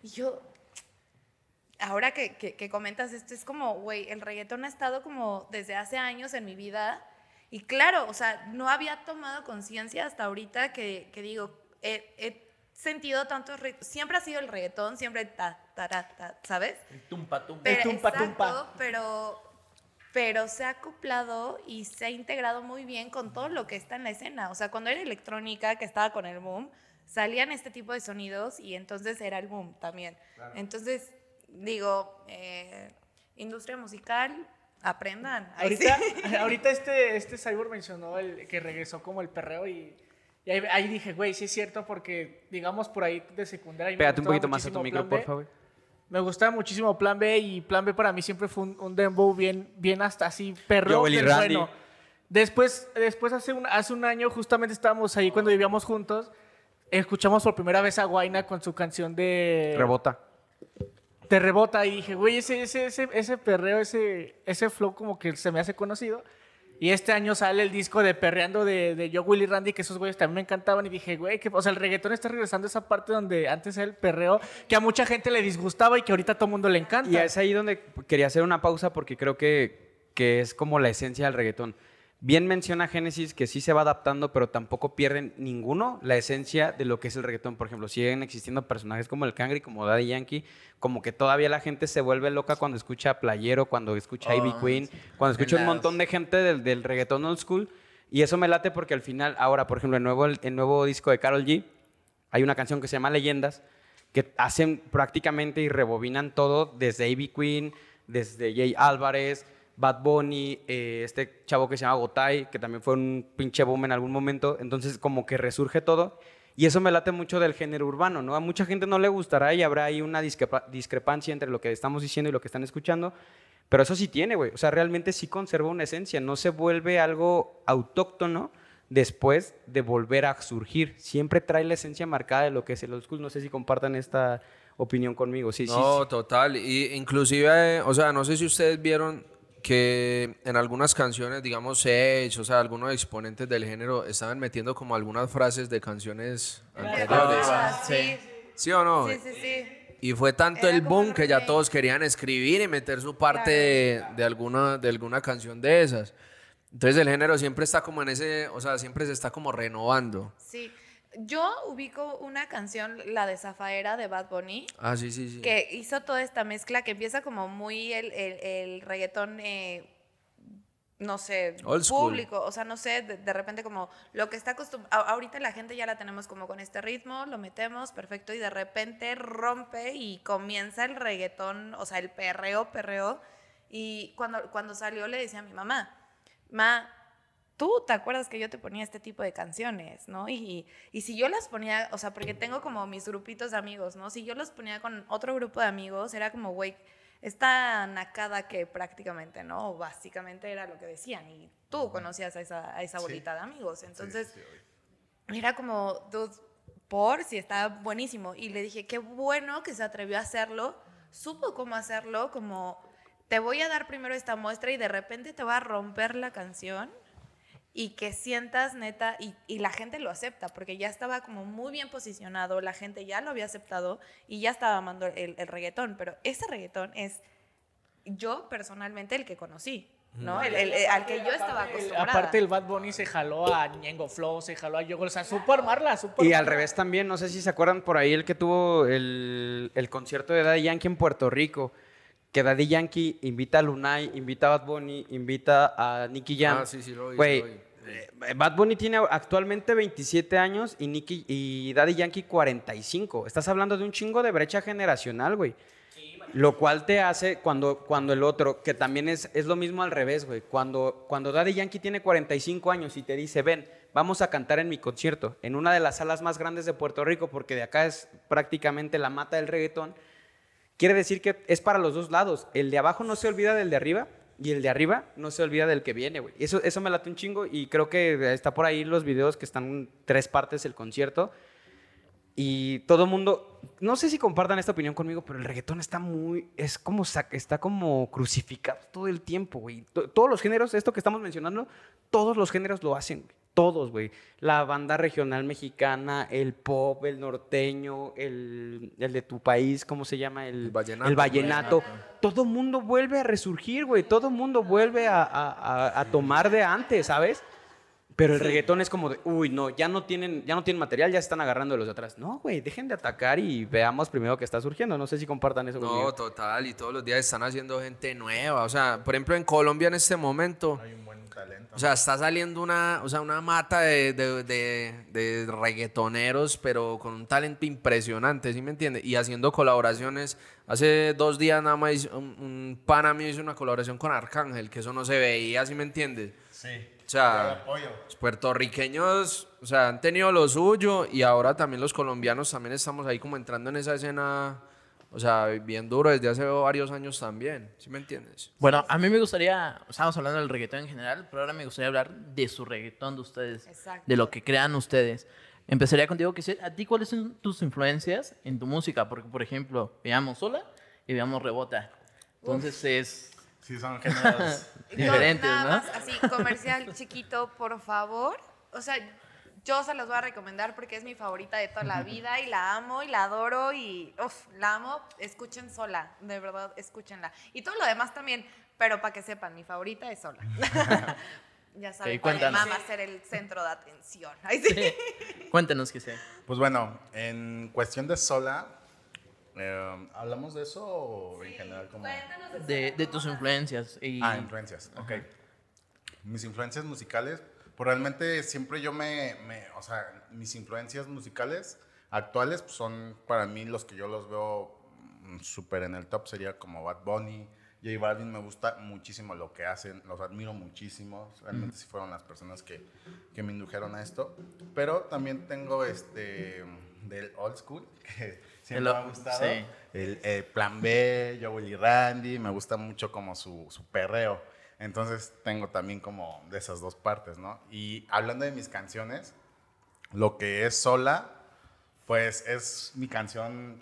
S5: Y yo, ahora que, que- que comentas esto, es como, güey, el reggaetón ha estado como desde hace años en mi vida. Y claro, o sea, no había tomado conciencia hasta ahorita que, que digo, he, he sentido tantos Siempre ha sido el reggaetón, siempre ta, ta, ta, ta, ¿sabes?
S7: Tumpa, tumpa.
S5: Pero,
S3: tumpa,
S5: exacto,
S3: tumpa.
S5: Pero, pero se ha acoplado y se ha integrado muy bien con todo lo que está en la escena. O sea, cuando era electrónica, que estaba con el boom, salían este tipo de sonidos y entonces era el boom también. Entonces, digo, eh, industria musical, aprendan.
S3: Ahorita, ahorita este, este Cyborg mencionó el, que regresó como el perreo y, y ahí, ahí dije, güey, sí es cierto porque, digamos, por ahí de secundaria...
S2: Pégate un poquito más a tu micro, por favor.
S3: Me gustaba muchísimo Plan B y Plan B para mí siempre fue un, un dembow bien, bien hasta así perro del bueno. Después, después hace, un, hace un año, justamente estábamos ahí cuando vivíamos juntos, escuchamos por primera vez a Guaina con su canción de...
S2: Rebota.
S3: Te rebota y dije, güey, ese, ese, ese, ese perreo, ese, ese flow como que se me hace conocido. Y este año sale el disco de Perreando de, de Yo, Willy Randy, que esos güeyes también me encantaban. Y dije, güey, que, o sea, el reggaetón está regresando a esa parte donde antes era el perreo, que a mucha gente le disgustaba y que ahorita a todo mundo le encanta.
S2: Y es ahí donde quería hacer una pausa porque creo que, que es como la esencia del reggaetón. Bien menciona Génesis que sí se va adaptando, pero tampoco pierden ninguno la esencia de lo que es el reggaetón. Por ejemplo, siguen existiendo personajes como el Cangri, como Daddy Yankee, como que todavía la gente se vuelve loca cuando escucha a Playero, cuando escucha a Ivy
S6: Oh,
S2: Queen, cuando escucha un montón de gente del, del reggaetón old school. Y eso me late porque al final, ahora, por ejemplo, el nuevo, el nuevo disco de Carol G, hay una canción que se llama Leyendas, que hacen prácticamente y rebobinan todo desde Ivy Queen, desde Jay Álvarez, Bad Bunny, eh, este chavo que se llama Gotay, que también fue un pinche boom en algún momento. Entonces, como que resurge todo. Y eso me late mucho del género urbano, ¿no? A mucha gente no le gustará y habrá ahí una discrepa- discrepancia entre lo que estamos diciendo y lo que están escuchando. Pero eso sí tiene, güey. O sea, realmente sí conserva una esencia. No se vuelve algo autóctono después de volver a surgir. Siempre trae la esencia marcada de lo que es el old school. No sé si compartan esta opinión conmigo. Sí, sí,
S6: No,
S2: sí.
S6: total. Y inclusive, eh, o sea, no sé si ustedes vieron que en algunas canciones, digamos, Sage, o sea, algunos exponentes del género estaban metiendo como algunas frases de canciones anteriores.
S5: Ah, sí,
S6: ¿Sí o no?
S5: sí, sí, sí.
S6: Y fue tanto
S5: Era
S6: el boom que ya todos querían escribir y meter su parte de, de alguna, de alguna canción de esas. Entonces el género siempre está como en ese, o sea, siempre se está como renovando.
S5: Sí. Yo ubico una canción, la de Zafaera de Bad Bunny,
S6: Ah, sí, sí, sí.
S5: que hizo toda esta mezcla que empieza como muy el, el- el reggaetón, eh, no sé,
S6: Old school.
S5: público, o sea, no sé, de, de repente como lo que está acostumbrado, ahorita la gente ya la tenemos como con este ritmo, lo metemos, perfecto, y de repente rompe y comienza el reggaetón, o sea, el perreo, perreo, y cuando, cuando salió le decía a mi mamá, ma, tú te acuerdas que yo te ponía este tipo de canciones, ¿no? Y, y si yo las ponía, o sea, porque tengo como mis grupitos de amigos, ¿no? Si yo los ponía con otro grupo de amigos, era como, güey, esta nacada que prácticamente, ¿no? O Básicamente era lo que decían y tú conocías a esa, a esa bolita de amigos. Entonces, era como, dude, por si está buenísimo. Y le dije, qué bueno que se atrevió a hacerlo, supo cómo hacerlo, como te voy a dar primero esta muestra y de repente te va a romper la canción y que sientas neta y, y la gente lo acepta porque ya estaba como muy bien posicionado, la gente ya lo había aceptado y ya estaba amando el, el reggaetón, pero ese reggaetón es yo personalmente el que conocí, ¿no? El, el- el- al que yo estaba acostumbrada.
S3: aparte el Bad Bunny se jaló a Ñengo Flow, se jaló a Yogo, o sea, supo armarla, supo
S2: Y al revés también, no sé si se acuerdan por ahí el que tuvo el, el concierto de Daddy Yankee en Puerto Rico. Que Daddy Yankee invita a Lunay, invita a Bad Bunny, invita a Nicky Jam.
S6: Ah, sí, sí, lo sí
S2: Güey, eh, Bad Bunny tiene actualmente 27 años y, Nicky, y Daddy Yankee 45. Estás hablando de un chingo de brecha generacional, güey. Lo cual te hace cuando, cuando el otro, que también es, es lo mismo al revés, güey. Cuando, cuando Daddy Yankee tiene 45 años y te dice, ven, vamos a cantar en mi concierto, en una de las salas más grandes de Puerto Rico, porque de acá es prácticamente la mata del reggaetón, quiere decir que es para los dos lados. El de abajo no se olvida del de arriba y el de arriba no se olvida del que viene, güey. Eso, eso me late un chingo y creo que está por ahí los videos que están en tres partes el concierto. Y todo mundo, no sé si compartan esta opinión conmigo, pero el reggaetón está muy, es como, está como crucificado todo el tiempo, güey. To- Todos los géneros, esto que estamos mencionando, todos los géneros lo hacen, güey. Todos, güey. La banda regional mexicana, el pop, el norteño, el, el de tu país, ¿cómo se llama? El,
S6: El vallenato.
S2: El vallenato. Todo mundo vuelve a resurgir, güey. Todo mundo vuelve a, a- a- a tomar de antes, ¿sabes? Pero el reggaetón es como de, uy, no, ya no tienen, ya no tienen material, ya se están agarrando de los de atrás. No, güey, dejen de atacar y veamos primero qué está surgiendo. No sé si compartan eso
S6: No,
S2: conmigo.
S6: total, y todos los días están haciendo gente nueva. O sea, por ejemplo, en Colombia en este momento,
S4: Hay un buen talento.
S6: o sea, está saliendo una, o sea, una mata de, de, de- de reggaetoneros, pero con un talento impresionante, ¿sí me entiendes? Y haciendo colaboraciones. Hace dos días nada más un, un pana mío hizo una colaboración con Arcángel, que eso no se veía, ¿sí me entiendes?
S4: sí.
S6: O sea, puertorriqueños, o sea, han tenido lo suyo y ahora también los colombianos también estamos ahí como entrando en esa escena O sea, bien duro desde hace varios años también. ¿Sí me entiendes?
S7: Bueno, a mí me gustaría, estamos hablando del reggaetón en general, pero ahora me gustaría hablar de su reggaetón de ustedes,
S5: Exacto.
S7: de lo que crean ustedes. Empezaría contigo, que ¿a ti cuáles son tus influencias en tu música? Porque, por ejemplo, veamos Sola y veamos Rebota. Entonces es
S4: Sí, son géneros.
S7: diferentes,
S5: Nada
S7: ¿no?
S5: más, así, comercial chiquito, por favor. O sea, yo se los voy a recomendar porque es mi favorita de toda la vida y la amo y la adoro y uf, la amo. Escuchen sola, de verdad, escúchenla. Y todo lo demás también, pero para que sepan, mi favorita es sola. ya saben,
S7: Ok,
S5: cuál
S7: cuéntanos.
S5: mama ser el centro de atención. Ay, sí.
S7: Cuéntanos qué sé.
S4: Pues bueno, en cuestión de sola, eh, ¿hablamos de eso o en general como...?
S7: De, de tus influencias. Y,
S4: Ah, influencias, ok. Mis influencias musicales, pues realmente siempre yo me, me- o sea, mis influencias musicales actuales pues, son para mí los que yo los veo mm, súper en el top, sería como Bad Bunny, J Balvin, me gusta muchísimo lo que hacen, los admiro muchísimo, realmente sí fueron las personas que, que me indujeron a esto, pero también tengo este, del old school, que siempre
S7: El
S4: me
S7: o-
S4: ha gustado,
S7: sí.
S4: el, el Plan B, Joel y Randy, me gusta mucho como su, su perreo. Entonces tengo también como de esas dos partes, ¿no? Y hablando de mis canciones, lo que es sola, pues es mi canción,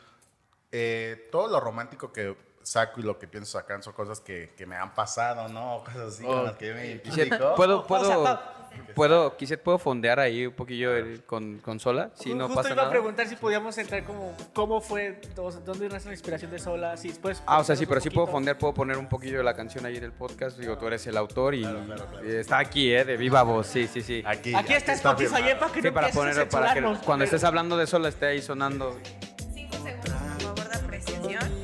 S4: eh, todo lo romántico que saco y lo que pienso sacar son cosas que, que me han pasado, ¿no? Cosas así con las que yo me identifico.
S2: ¿Puedo, puedo,
S3: pa-
S2: puedo, quisiera, puedo fondear ahí un poquillo el- con, con Sola? Si no
S3: Justo
S2: pasa
S3: iba a preguntar si podíamos entrar como cómo fue, o sea, dónde nace la inspiración de Sola, si después...
S2: Ah, o sea, sí, pero sí puedo fondear, puedo poner un poquillo de la canción ahí del podcast. Digo, tú eres el autor y, y está aquí, ¿eh? De viva voz, sí, sí, sí.
S4: Aquí,
S3: Aquí está Spotify,
S4: firmado.
S3: ¿eh? Para que
S2: Sí,
S3: no
S2: para poner, para que cuando estés hablando de Sola esté ahí sonando.
S5: Cinco segundos, por favor, de apreciación.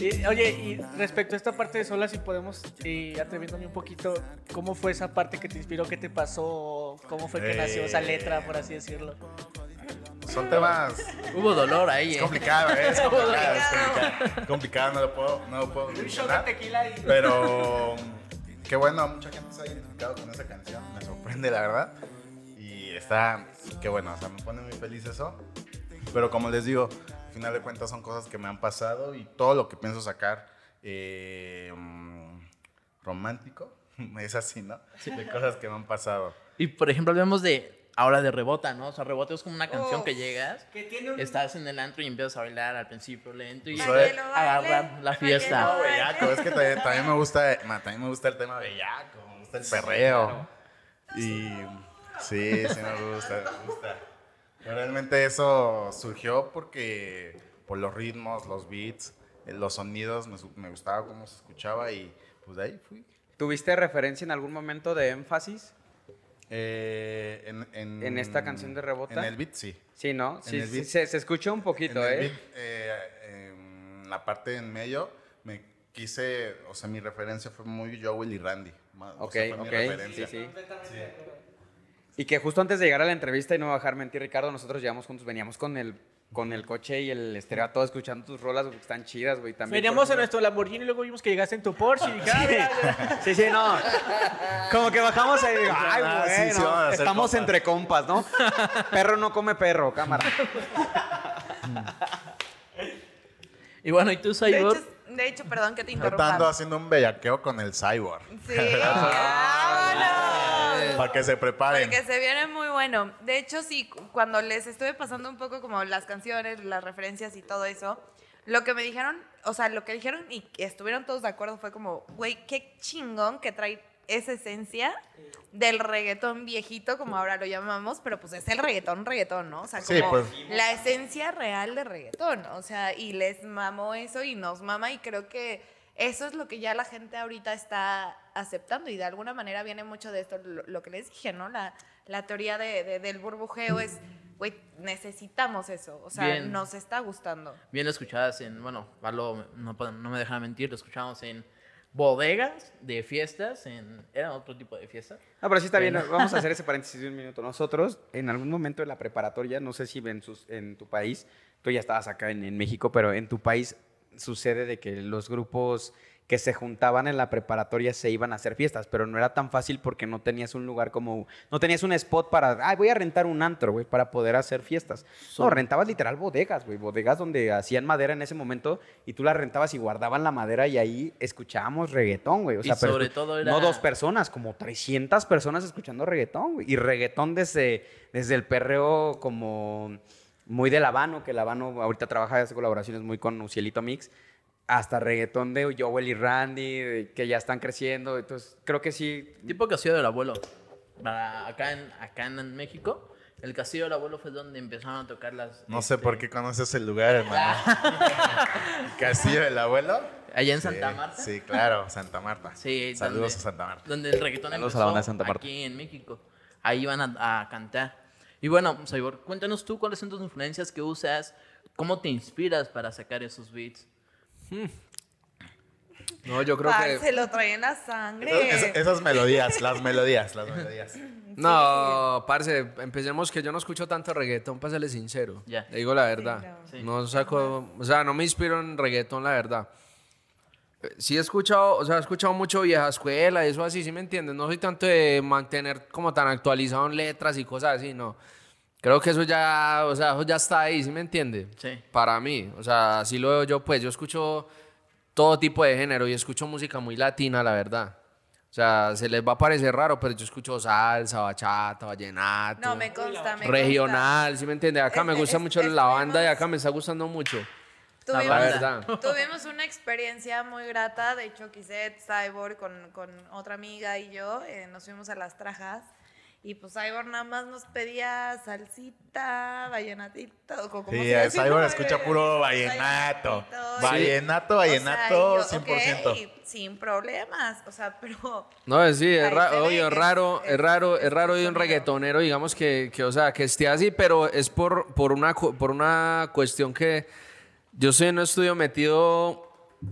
S3: Y, oye, y respecto a esta parte de Sola, si podemos, y atreviéndome un poquito, ¿cómo fue esa parte que te inspiró? ¿Qué te pasó? ¿Cómo fue que nació esa
S4: Eh.
S3: letra, por así decirlo?
S4: Son temas
S7: Hubo dolor ahí,
S4: Es
S7: ¿eh?
S4: complicado, ¿eh? es complicado, es complicado. Complicado, no lo puedo, no lo puedo
S3: Un shot de tequila y...
S4: Pero qué bueno, mucha gente se ha identificado con esa canción, me sorprende la verdad. Y está, qué bueno, o sea, me pone muy feliz eso. Pero como les digo, al final de cuentas son cosas que me han pasado y todo lo que pienso sacar eh, mm, romántico es así, ¿no? De cosas que me han pasado.
S7: Y por ejemplo, hablemos de ahora de Rebota, ¿no? O sea, Rebota es como una canción
S5: Uf.
S7: que llegas,
S3: Que tiene un...
S7: estás en el antro y empiezas a bailar al principio lento y
S5: baile,
S7: agarrar la fiesta.
S4: No, bellaco, es que también, también me gusta, ma, también me gusta el tema bellaco, me gusta el perreo. Y sí, sí me gusta, me gusta. Realmente eso surgió porque por los ritmos, los beats, eh, los sonidos, me, me gustaba cómo se escuchaba y pues de ahí fui.
S2: ¿Tuviste referencia en algún momento de énfasis?
S4: Eh, en, en,
S2: ¿En esta canción de Rebota?
S4: En el beat, sí.
S2: Sí, ¿no? Sí, sí,
S4: beat.
S2: se, se escucha un poquito,
S4: en el
S2: ¿eh?
S4: beat, eh, en la parte en medio, me quise, o sea, mi referencia fue muy Joel y Randy. o
S2: Ok,
S4: sea, fue mi
S2: ok,
S4: referencia.
S2: sí, sí. Y que justo antes de llegar a la entrevista y no bajar mentir, Ricardo, nosotros llegamos juntos, veníamos con el, con el coche y el estéreo a todo escuchando tus rolas, güey, que están chidas, güey, también.
S3: Veníamos en nuestro Lamborghini y luego vimos que llegaste en tu Porsche y dije, ah, mira, mira.
S2: Sí, sí, no. Como que bajamos digo, ay,
S4: Ah, sí, a
S2: estamos
S4: compas.
S2: entre compas, ¿no? Perro no come perro, cámara.
S7: Y bueno, ¿y tú,
S5: De hecho, de hecho, perdón que te interrumpa.
S4: haciendo un bellaqueo con el cyborg.
S5: Sí, vámonos.
S4: Para que se preparen.
S5: Porque se viene muy bueno. De hecho, sí, cu- cuando les estuve pasando un poco como las canciones, las referencias y todo eso, lo que me dijeron, o sea, lo que dijeron y estuvieron todos de acuerdo fue como, güey, qué chingón que trae esa esencia del reggaetón viejito, como ahora lo llamamos, pero pues es el reggaetón, reggaetón, ¿no? O sea,
S4: Sí,
S5: como
S4: pues.
S5: la esencia real de reggaetón, o sea, y les mamó eso y nos mama y creo que eso es lo que ya la gente ahorita está aceptando y de alguna manera viene mucho de esto, lo, lo que les dije, ¿no? La, la teoría de, de- del burbujeo es, güey, necesitamos eso, o sea,
S7: Bien.
S5: nos está gustando.
S7: Bien lo escuchabas en, bueno, Pablo no, me deja mentir, lo escuchábamos en bodegas de fiestas, en, era otro tipo de fiesta.
S2: No, pero sí está bien. Vamos a hacer ese paréntesis de un minuto. Nosotros, en algún momento de la preparatoria, no sé si en, sus, en tu país, tú ya estabas acá en, en México, pero en tu país sucede de que los grupos que se juntaban en la preparatoria se iban a hacer fiestas, pero no era tan fácil porque no tenías un lugar como, no tenías un spot para, ay, voy a rentar un antro, güey, para poder hacer fiestas. No, rentabas literal bodegas, güey, bodegas donde hacían madera en ese momento y tú las rentabas y guardaban la madera y ahí escuchábamos reggaetón, güey. O
S7: Y
S2: sea, pero
S7: sobre todo era-
S2: no dos personas, como 300 personas escuchando reggaetón, güey. Y reggaetón desde, desde el perreo como muy del Habano, que el Habano ahorita trabaja, hace colaboraciones muy con Ucielito Mix, hasta reggaetón de Joel y Randy, de- que ya están creciendo. Entonces, creo que sí.
S7: Tipo Castillo del Abuelo. Para acá en, acá en México, el Castillo del Abuelo fue donde empezaron a tocar las...
S4: No sé
S7: este,
S4: por qué conoces el lugar, hermano. Castillo del Abuelo.
S7: Allá en
S4: Sí,
S7: Santa Marta.
S4: Sí, claro, Santa Marta.
S7: Sí,
S4: Saludos
S7: donde-
S4: a Santa Marta.
S7: Donde el reggaetón
S2: Saludos a
S7: empezó
S2: la banda de Santa Marta.
S7: aquí en México. Ahí iban a, a cantar. Y bueno, Saibor, cuéntanos tú cuáles son tus influencias que usas, cómo te inspiras para sacar esos beats.
S6: No, yo creo
S5: Parce,
S6: que...
S5: lo trae en la sangre.
S4: Es- esas melodías, las melodías, las melodías.
S6: No, parce, empecemos que yo no escucho tanto reggaetón, para serle sincero.
S7: Ya.
S6: Le digo la verdad.
S5: No
S6: saco, o sea, no me inspiro en reggaetón, la verdad. Eh, Sí he escuchado, o sea, he escuchado mucho vieja escuela y eso así, ¿sí me entiendes? No soy tanto de mantener como tan actualizado en letras y cosas así, no. Creo que eso ya, o sea, eso ya está ahí, ¿sí me entiende?
S7: Sí.
S6: Para mí, o sea, así lo veo yo, pues yo escucho todo tipo de género y escucho música muy latina, la verdad. O sea, se les va a parecer raro, pero yo escucho salsa, bachata, vallenato.
S5: No, me consta, me
S6: regional, ¿sí me entiende? Acá me
S5: Este-
S6: gusta
S5: es-
S6: mucho la
S5: estuvimos-
S6: banda y acá me está gustando mucho.
S5: Tuvimos,
S6: La verdad.
S5: tuvimos una experiencia muy grata. De hecho, Kiset, Cyborg, con, con otra amiga y yo, eh, nos fuimos a las trajas. Y pues Cyborg nada más nos pedía salsita, vallenatito. como
S4: Sí,
S5: se dice,
S4: Cyborg
S5: ¿no?
S4: escucha puro vallenato.
S5: Vallenatito, y-
S4: Vallenato,
S5: o sea,
S4: vallenato,
S5: y yo,
S4: 100%.
S5: ok, sin problemas. O sea, pero.
S6: No, sí, es, ra- es raro,
S5: es-
S6: es raro,
S5: es
S6: raro de un reggaetonero, digamos que, que, o sea, que esté así, pero es por, por, una, por una cuestión que yo en un estudio metido,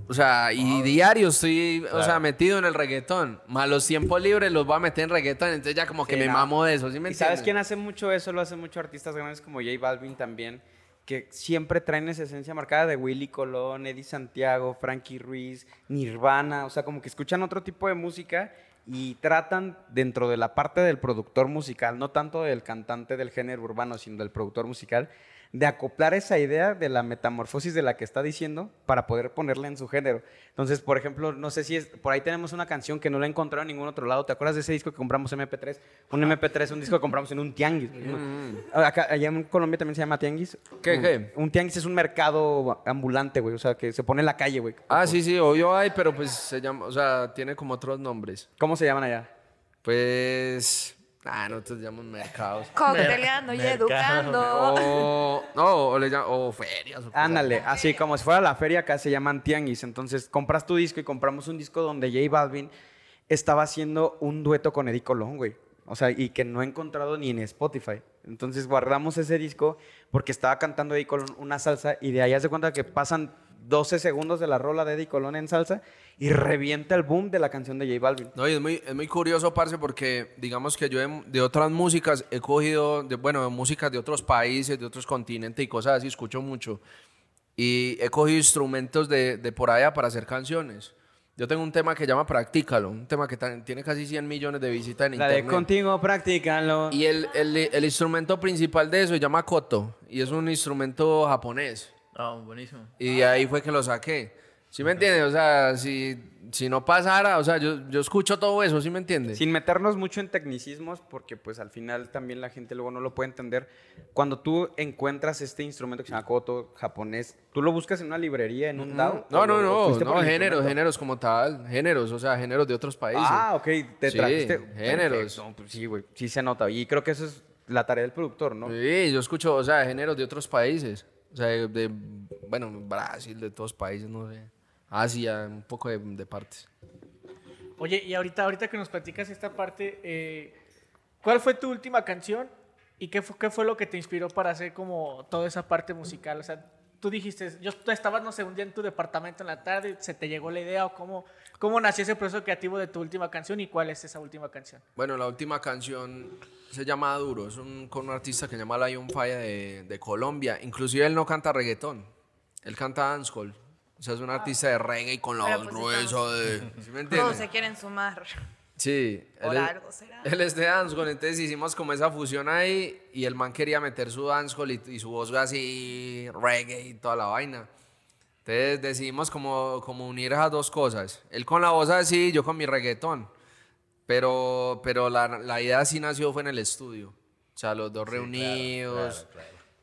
S6: o sea, y diario estoy, o sea, metido en el reggaetón. Más los tiempos libres los voy a meter en reggaetón, entonces ya como que
S2: Sí,
S6: me
S2: no.
S6: mamo de eso, ¿sí me
S2: ¿Y sabes quién hace mucho eso? Lo hacen muchos artistas grandes como J Balvin también, que siempre traen esa esencia marcada de Willy Colón, Eddie Santiago, Frankie Ruiz, Nirvana, o sea, como que escuchan otro tipo de música y tratan dentro de la parte del productor musical, no tanto del cantante del género urbano, sino del productor musical, de acoplar esa idea de la metamorfosis de la que está diciendo para poder ponerla en su género. Entonces, por ejemplo, no sé si es, por ahí tenemos una canción que no la he encontrado en ningún otro lado. ¿Te acuerdas de ese disco que compramos en MP3? Un MP3, un disco que compramos en un tianguis. güey. Acá, allá en Colombia también se llama tianguis.
S6: ¿Qué, qué?
S2: Un tianguis es un mercado ambulante, güey. O sea, que se pone en la calle, güey.
S6: Ah, sí, sí, obvio hay, pero pues se llama, o sea, tiene como otros nombres.
S2: ¿Cómo se llaman allá?
S6: Pues, ah, nosotros llamamos mercados.
S5: Cocteleando y educando.
S6: O, no, o, le llam- o ferias. o cosas
S2: Ándale, así como si fuera la feria, acá se llaman tianguis. Entonces, compras tu disco y compramos un disco donde J Balvin estaba haciendo un dueto con Eddie Colón, güey. O sea, y que no he encontrado ni en Spotify. Entonces, guardamos ese disco porque estaba cantando Eddie Colón una salsa y de ahí hace cuenta que pasan 12 segundos de la rola de Eddie Colón en salsa y revienta el boom de la canción de J Balvin.
S6: No, y es muy, es muy curioso, parce, porque digamos que yo de, de otras músicas he cogido, de, bueno, músicas de otros países, de otros continentes y cosas así, escucho mucho. Y he cogido instrumentos de, de por allá para hacer canciones. Yo tengo un tema que llama Practícalo, un tema que tiene casi 100 millones de visitas en
S2: La de
S6: internet.
S2: contigo, practícalo.
S6: Y el, el, el instrumento principal de eso se llama koto, y es un instrumento japonés.
S7: Oh, buenísimo.
S6: Y ahí fue que lo saqué. ¿Sí me entiendes? O sea, si, si no pasara, o sea, yo, yo escucho todo eso, ¿sí me entiendes?
S2: Sin meternos mucho en tecnicismos, porque pues al final también la gente luego no lo puede entender. Cuando tú encuentras este instrumento que se llama koto japonés, ¿tú lo buscas en una librería, en un DAO?
S6: No,
S2: ¿O
S6: no, no, no, géneros, géneros como tal, géneros, o sea, géneros de otros países.
S2: Ah, ok, te
S6: Sí,
S2: trajiste.
S6: géneros.
S2: Perfecto, pues sí, güey, sí se nota. Y creo que eso es la tarea del productor, ¿no?
S6: Sí, yo escucho, o sea, géneros de otros países. O sea, de, de, bueno, Brasil, de todos países, no sé. Asia, un poco de, de partes.
S3: Oye, y ahorita, ahorita que nos platicas esta parte, eh, ¿cuál fue tu última canción y qué fue, qué fue lo que te inspiró para hacer como toda esa parte musical? O sea, tú dijiste, yo tú estabas, no sé, un día en tu departamento en la tarde, se te llegó la idea o cómo, cómo nació ese proceso creativo de tu última canción y cuál es esa última canción.
S6: Bueno, la última canción se llama Duro, es un, con un artista que se llama Lion Fire de, de Colombia. Inclusive él no canta reggaetón, él canta dancehall. O sea, es un artista de reggae y con la voz
S5: pues
S6: gruesa de... ¿Sí me entiendes?
S5: Todos se quieren sumar.
S6: Sí. Él es-
S5: algo será.
S6: Él es de dancehall, entonces hicimos como esa fusión ahí y el man quería meter su dancehall y, y su voz así reggae y toda la vaina. Entonces decidimos como, como unir esas dos cosas. Él con la voz así, yo con mi reggaetón. Pero, pero la, la idea así nació fue en el estudio. O sea, los dos reunidos.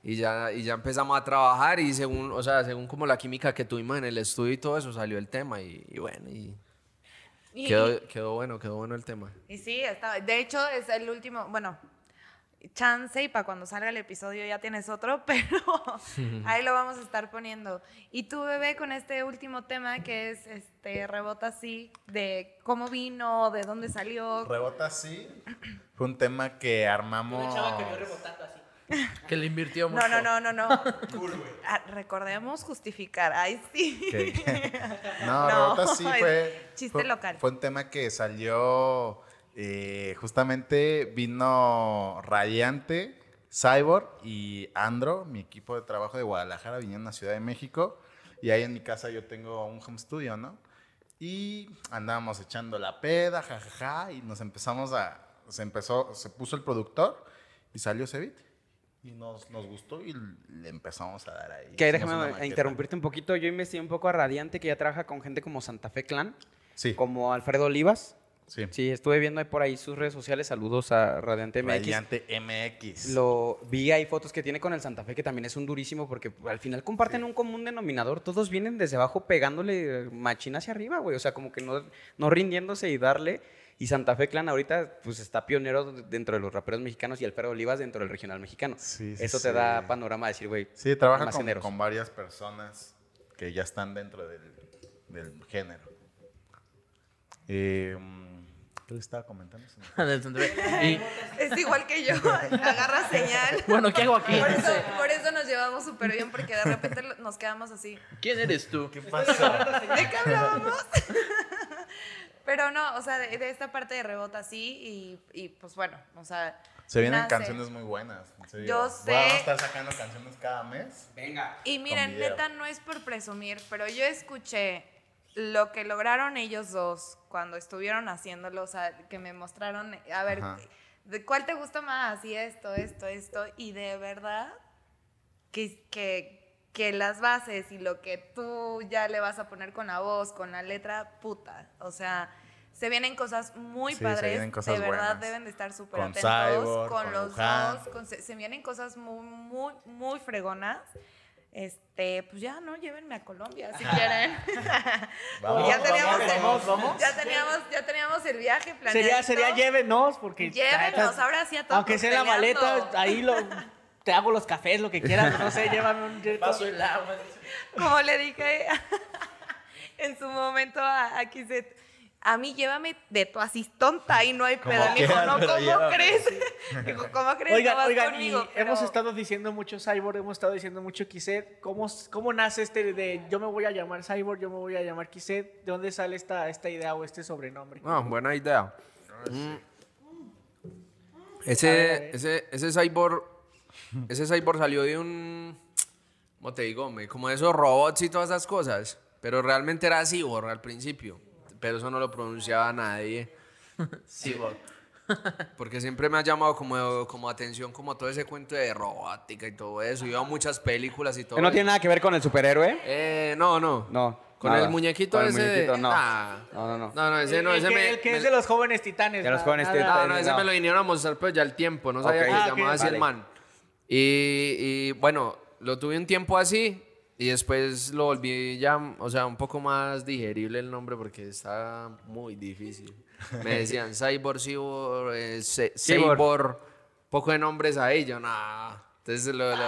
S6: Y ya, y ya empezamos a trabajar y según, o sea, según como la química que tuvimos en el estudio y todo eso, salió el tema y, y bueno, y
S5: Y-
S6: quedó, quedó bueno, quedó bueno el tema.
S5: Y sí, está, de hecho es el último, bueno, chance y para cuando salga el episodio ya tienes otro, pero ahí lo vamos a estar poniendo. Y tú, bebé, con este último tema que es este rebota así, de cómo vino, de dónde salió.
S4: Rebota así. Fue un tema que armamos.
S7: Que le invirtió mucho.
S5: No, no, no, no, no. Ah, recordemos justificar. Ay, sí.
S4: no,
S5: No,
S4: Rebota sí
S5: es
S4: fue.
S5: chiste
S4: fue-
S5: local.
S4: Fue un tema que salió. Eh, justamente vino Radiante, Cyborg y Andro, mi equipo de trabajo de Guadalajara, vinieron a Ciudad de México. Y ahí en mi casa yo tengo un home studio, ¿no? Y andábamos echando la peda, jajaja, y nos empezamos a. Se empezó, se puso el productor y salió ese beat. Y nos, nos gustó y le empezamos a dar ahí.
S2: Que déjame interrumpirte un poquito. Yo investigué un poco a Radiante, que ya trabaja con gente como Santa Fe Clan,
S4: Sí.
S2: como Alfredo Olivas.
S4: Sí.
S2: Sí, estuve viendo ahí por ahí sus redes sociales. Saludos a Radiante MX.
S4: Radiante MX.
S2: Lo vi ahí fotos que tiene con el Santa Fe, que también es un durísimo, porque al final comparten un común denominador. Todos vienen desde abajo pegándole machina hacia arriba, güey. O sea, como que no, no rindiéndose y darle. Y Santa Fe Clan ahorita, pues está pionero dentro de los raperos mexicanos y Alfredo Olivas dentro del regional mexicano.
S4: Sí, sí,
S2: Eso te
S4: sí.
S2: da panorama de decir, güey.
S4: Sí, trabaja con, con varias personas que ya están dentro del, del género. Eh, ¿Qué le estaba comentando? Se me-
S7: Del centro. Y,
S5: Es igual que yo, agarra señal.
S7: bueno, ¿qué hago aquí?
S5: Por eso, por eso nos llevamos súper bien, porque de repente nos quedamos así.
S7: ¿Quién eres tú?
S4: ¿Qué pasó?
S5: ¿De qué hablábamos? Pero no, o sea, de, de esta parte de rebota sí, y, y, pues bueno, o sea.
S4: Se vienen
S5: nace.
S4: canciones muy buenas. en serio.
S5: Yo
S4: Vamos
S5: sé.
S4: a estar sacando canciones cada mes.
S2: Venga.
S5: Y miren, neta, no es por presumir, pero yo escuché lo que lograron ellos dos cuando estuvieron haciéndolo, o sea, que me mostraron, a ver,
S4: Ajá.
S5: ¿de cuál te gusta más? Y esto, esto, esto, y de verdad que, que, que las bases y lo que tú ya le vas a poner con la voz, con la letra, puta, o sea... Se vienen cosas muy
S4: Sí, se
S5: padres,
S4: vienen cosas
S5: de verdad
S4: buenas.
S5: deben de estar súper atentos
S4: Cyborg,
S5: con,
S4: con
S5: los
S4: Luján.
S5: dos, con- se, se vienen cosas muy, muy, muy fregonas. Este, pues ya, ¿no? Llévenme a Colombia si quieren.
S4: Vamos,
S5: ya teníamos
S3: vamos,
S5: el,
S3: vamos, vamos.
S5: Ya teníamos, ya teníamos el viaje planeado.
S3: Sería, sería llévenos, porque.
S5: Llévenos, ahora sí a todos
S3: Aunque sea en la maleta, ahí lo. Te hago los cafés, lo que quieras, no sé, llévame un.
S7: Paso el agua.
S5: Como le dije en su momento a, a Kizet, a mí llévame de tu asistonta y no hay pedo. Me dijo, no, ¿cómo
S4: llévame".
S5: crees? Dijo, ¿cómo crees que
S3: Oigan,
S5: vas
S3: oigan,
S5: conmigo?
S3: hemos estado diciendo mucho Cyborg, hemos estado diciendo mucho Kiset. ¿Cómo, ¿Cómo nace este de yo me voy a llamar Cyborg, yo me voy a llamar Kiset? ¿De dónde sale esta, esta idea o este sobrenombre?
S6: Ah, buena idea. Mm. Ese,
S3: A ver, a ver.
S6: ese, ese cyborg, ese cyborg salió de un, ¿cómo te digo? Como de esos robots y todas esas cosas. Pero realmente era cyborg al principio. Pero eso no lo pronunciaba nadie.
S7: Sí, vos.
S6: Porque siempre me ha llamado como, como atención como todo ese cuento de robótica y todo eso. Iba a muchas películas y todo
S2: no
S6: eso.
S2: tiene nada que ver con el superhéroe.
S6: Eh, no, no.
S2: No.
S6: Con
S2: nada.
S6: el muñequito
S2: Con el
S6: ese de-
S2: muñequito, no.
S6: Ah.
S2: No, no, no.
S6: No, no, ese no,
S3: el,
S6: ese
S3: que,
S6: me...
S3: el que
S6: me-
S3: es de los jóvenes titanes.
S2: De los jóvenes
S3: nada-
S2: titanes.
S6: No, no, ese
S2: No.
S6: me lo vinieron a mostrar pues ya el tiempo, no sabía
S2: Ok.
S6: que
S3: Ah,
S6: se llamaba así el
S2: vale.
S6: man. Y, y, bueno, lo tuve un tiempo así y después lo volví ya, o sea, un poco más digerible el nombre porque está muy difícil. Me decían Cyborg, Cyborg, eh,
S2: Cyborg.
S6: Cyborg, poco de nombres ahí, yo nada. Entonces lo... lo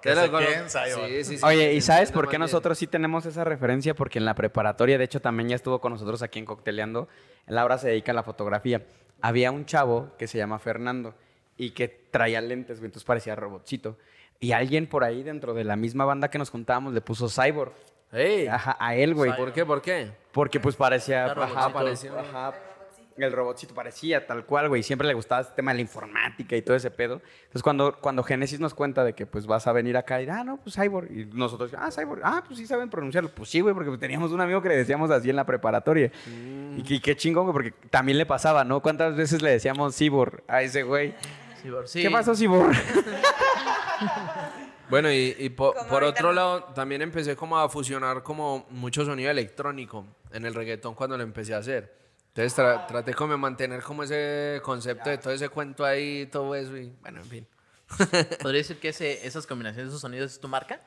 S4: Que
S6: lo-
S4: se queden.
S6: Sí, sí, sí,
S2: Oye, ¿y sabes por qué
S6: bien.
S2: nosotros sí tenemos esa referencia? Porque en la preparatoria, de hecho, también ya estuvo con nosotros aquí en Cocteleando. Él ahora se dedica a la fotografía. Había un chavo que se llama Fernando y que traía lentes, entonces parecía robotcito. Y alguien por ahí dentro de la misma banda que nos juntábamos le puso Cyborg.
S6: Ey,
S2: Ajá, a él, güey.
S6: ¿Por qué? ¿Por qué?
S2: Porque pues parecía... Ajá,
S7: robotcito.
S2: parecía- ajá. el robotcito parecía tal cual, güey. Siempre le gustaba este tema de la informática y todo ese pedo. Entonces, cuando, cuando Genesis nos cuenta de que pues vas a venir acá y, ah, no, pues Cyborg. Y nosotros, ah, Cyborg. Ah, pues sí saben pronunciarlo. Pues sí, güey, porque teníamos un amigo que le decíamos así en la preparatoria. Y, qué- qué chingón, güey, porque también le pasaba, ¿no? ¿Cuántas veces le decíamos Cyborg a ese güey?
S7: Sí.
S2: ¿Qué pasó, Cyborg?
S6: Bueno, y, y po-
S5: Como
S6: por otro lado, también empecé como a fusionar como mucho sonido electrónico en el reggaetón cuando lo empecé a hacer. Entonces tra- traté como de mantener como ese concepto de todo ese cuento ahí, todo eso y bueno, en fin.
S7: ¿Podría decir que ese- esas combinaciones, esos sonidos es tu marca?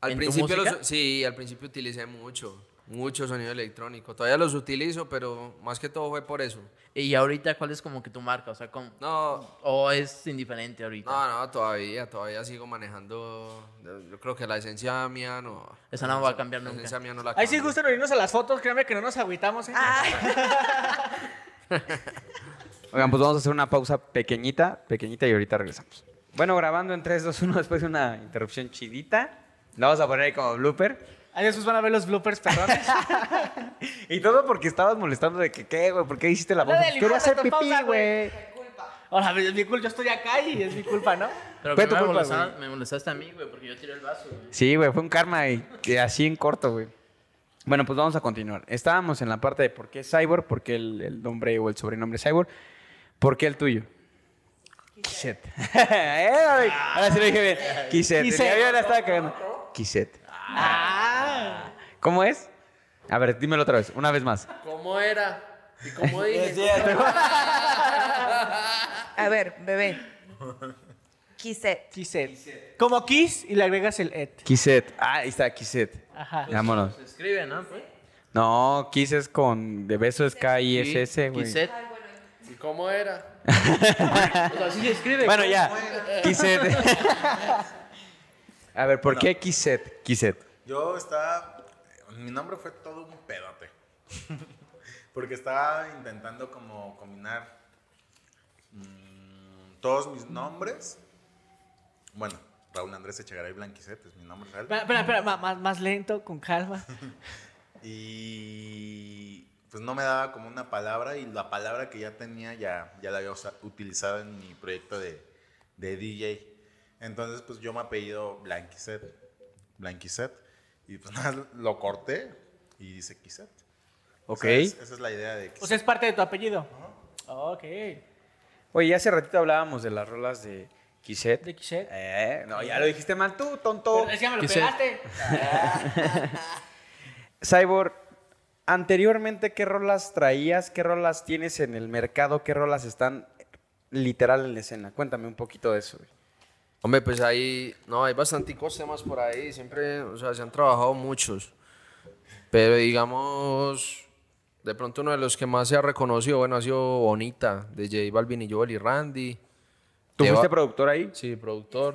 S6: Al
S7: ¿En tu
S6: principio los- sí, al principio utilicé mucho, mucho sonido electrónico. Todavía los utilizo, pero más que todo fue por eso.
S7: Y ahorita, ¿cuál es como que tu marca? O sea, ¿cómo-
S6: No,
S7: ¿o es indiferente ahorita?
S6: no, no, todavía, todavía sigo manejando. Yo creo que la esencia mía no.
S7: Esa no va a cambiar
S6: La
S7: nunca.
S6: esencia mía no la
S3: Ahí sí gustan unirnos a las fotos, créanme que no nos agüitamos, ¿eh?
S2: Oigan, pues vamos a hacer una pausa pequeñita, pequeñita y ahorita regresamos. Bueno, grabando en 3, 2, 1 después de una interrupción chidita. La vamos a poner ahí como blooper.
S3: Ahí después van a ver los bloopers perrones.
S2: Y todo porque estabas molestando de que, ¿qué, güey? ¿Por qué hiciste la
S3: No,
S2: pausa?
S3: del
S2: Quería hacer pipí, güey.
S3: Ahora, es mi culpa, yo estoy acá y es mi culpa, ¿no?
S7: Pero
S2: Fue tu
S7: me,
S2: culpa,
S7: molestaste, me molestaste a mí, güey, porque yo tiré el vaso, güey.
S2: Sí, güey, fue un karma y así en corto, güey. Bueno, pues vamos a continuar. Estábamos en la parte de por qué Cyborg, por qué el, el nombre o el sobrenombre Cyborg, por qué el tuyo. Kiset. Eh, Ahora sí lo dije bien. Kiset. La estaba cagando. Kiset.
S3: Ah.
S2: ¿Cómo es? A ver, dímelo otra vez, una vez más.
S6: ¿Cómo era? ¿Y cómo dije?
S5: A ver, bebé. Kiset.
S3: Kiset. Como Kiss y le agregas el et.
S2: Kiset. Ah, ahí está, Kiset.
S3: Ajá.
S2: Vámonos.
S7: Se escribe, ¿no? Pues?
S2: No, Kiss es con de beso es K-I-S-S, güey.
S7: Kiset.
S6: ¿Y cómo era?
S7: O sea, así se escribe.
S2: Bueno, ya. Kiset. A ver, ¿por qué Kiset? Kiset.
S4: Yo estaba. Mi nombre fue todo un pedote. Porque estaba intentando como combinar mm, todos mis nombres. Bueno, Raúl Andrés Echegaray Blanquiset es mi nombre real.
S3: Espera, espera, más, más lento, con calma.
S4: Y pues no me daba como una palabra y la palabra que ya tenía ya, ya la había utilizado en mi proyecto de, de DJ. Entonces pues yo me apellido Blanquiset. Blanquiset. Y pues nada, lo corté y dice Quiset. O
S2: Ok.
S4: sea, es- esa es la idea de
S3: O sea, es parte de tu apellido. Ok.
S2: Oye, hace ratito hablábamos de las rolas de Kiset.
S3: De Kiset.
S2: Eh, no, ya lo dijiste mal tú, tonto.
S3: Es que me lo pegaste.
S2: Cyborg, anteriormente, ¿qué rolas traías? ¿Qué rolas tienes en el mercado? ¿Qué rolas están literal en la escena? Cuéntame un poquito de eso. güey.
S6: Hombre, pues ahí, no, hay bastanticos temas por ahí, siempre, o sea, se han trabajado muchos. Pero digamos, de pronto uno de los que más se ha reconocido, bueno, ha sido Bonita, de J Balvin y Joel y Randy.
S2: ¿Tú
S6: Lleva-
S2: fuiste productor ahí?
S6: Sí, productor.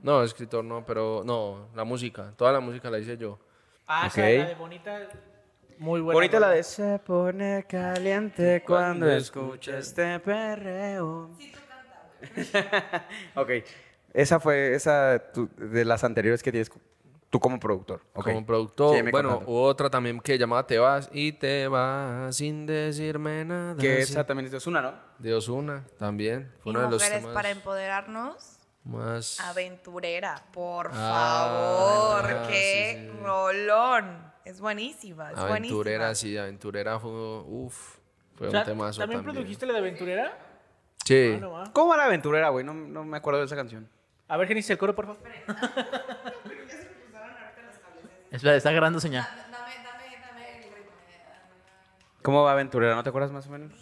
S6: No, escritor no, pero no, la música, toda la música la hice yo.
S3: Ah,
S2: Ok.
S3: esa, la de bonita. Muy buena.
S2: Bonita la de Se pone caliente cuando escucha este perreo. ok. Esa fue esa tu- de las anteriores que tienes tú como productor.
S6: Como productor. Bueno,
S2: contando.
S6: hubo otra también que llamaba Te vas y te vas sin decirme nada.
S2: Que esa también es de Ozuna, ¿no?
S6: De Osuna también. Fue
S5: Y
S6: uno de los
S5: mujeres
S6: temas
S5: para empoderarnos.
S6: más.
S5: Aventurera, por
S6: Ah,
S5: favor. qué
S6: sí.
S5: rolón. Es buenísima, es
S6: Aventurera,
S5: buenísima.
S6: sí, Aventurera fue. Uf. Fue
S3: O sea,
S6: un temazo
S3: ¿También
S6: también.
S3: produjiste la de aventurera?
S6: Sí.
S3: Ah, no va.
S2: ¿Cómo era Aventurera, güey? No, no me acuerdo de esa canción.
S3: A ver, Genis, el coro, por favor.
S7: Espera, está grabando señal.
S5: Dame, dame, dame el ritmo.
S2: ¿Cómo va Aventurera? ¿No te acuerdas más o menos?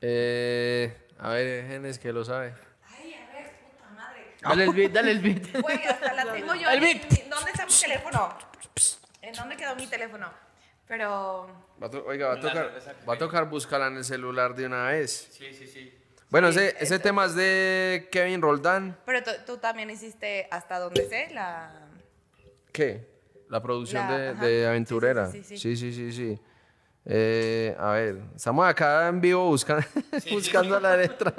S6: Eh, a ver, Genes que lo sabe.
S5: Ay, a ver, puta madre.
S7: Dale el beat, dale el beat.
S5: Güey, hasta la tengo yo.
S3: El beat.
S5: en- ¿Dónde está mi teléfono? ¿En dónde quedó mi teléfono? Pero.
S6: Va a oiga, va a, tocar, va a tocar buscarla en el celular de una vez. Sí, sí, sí. Bueno, ese, ese tema es de Kevin Roldán.
S5: Pero tú, también hiciste, hasta donde sé, la.
S6: ¿Qué? La producción
S5: La-
S6: de, de
S5: Sí,
S6: Aventurera.
S5: sí, sí, sí,
S6: Sí, sí, sí, sí. Eh, a ver, estamos acá en vivo buscando, buscando la letra.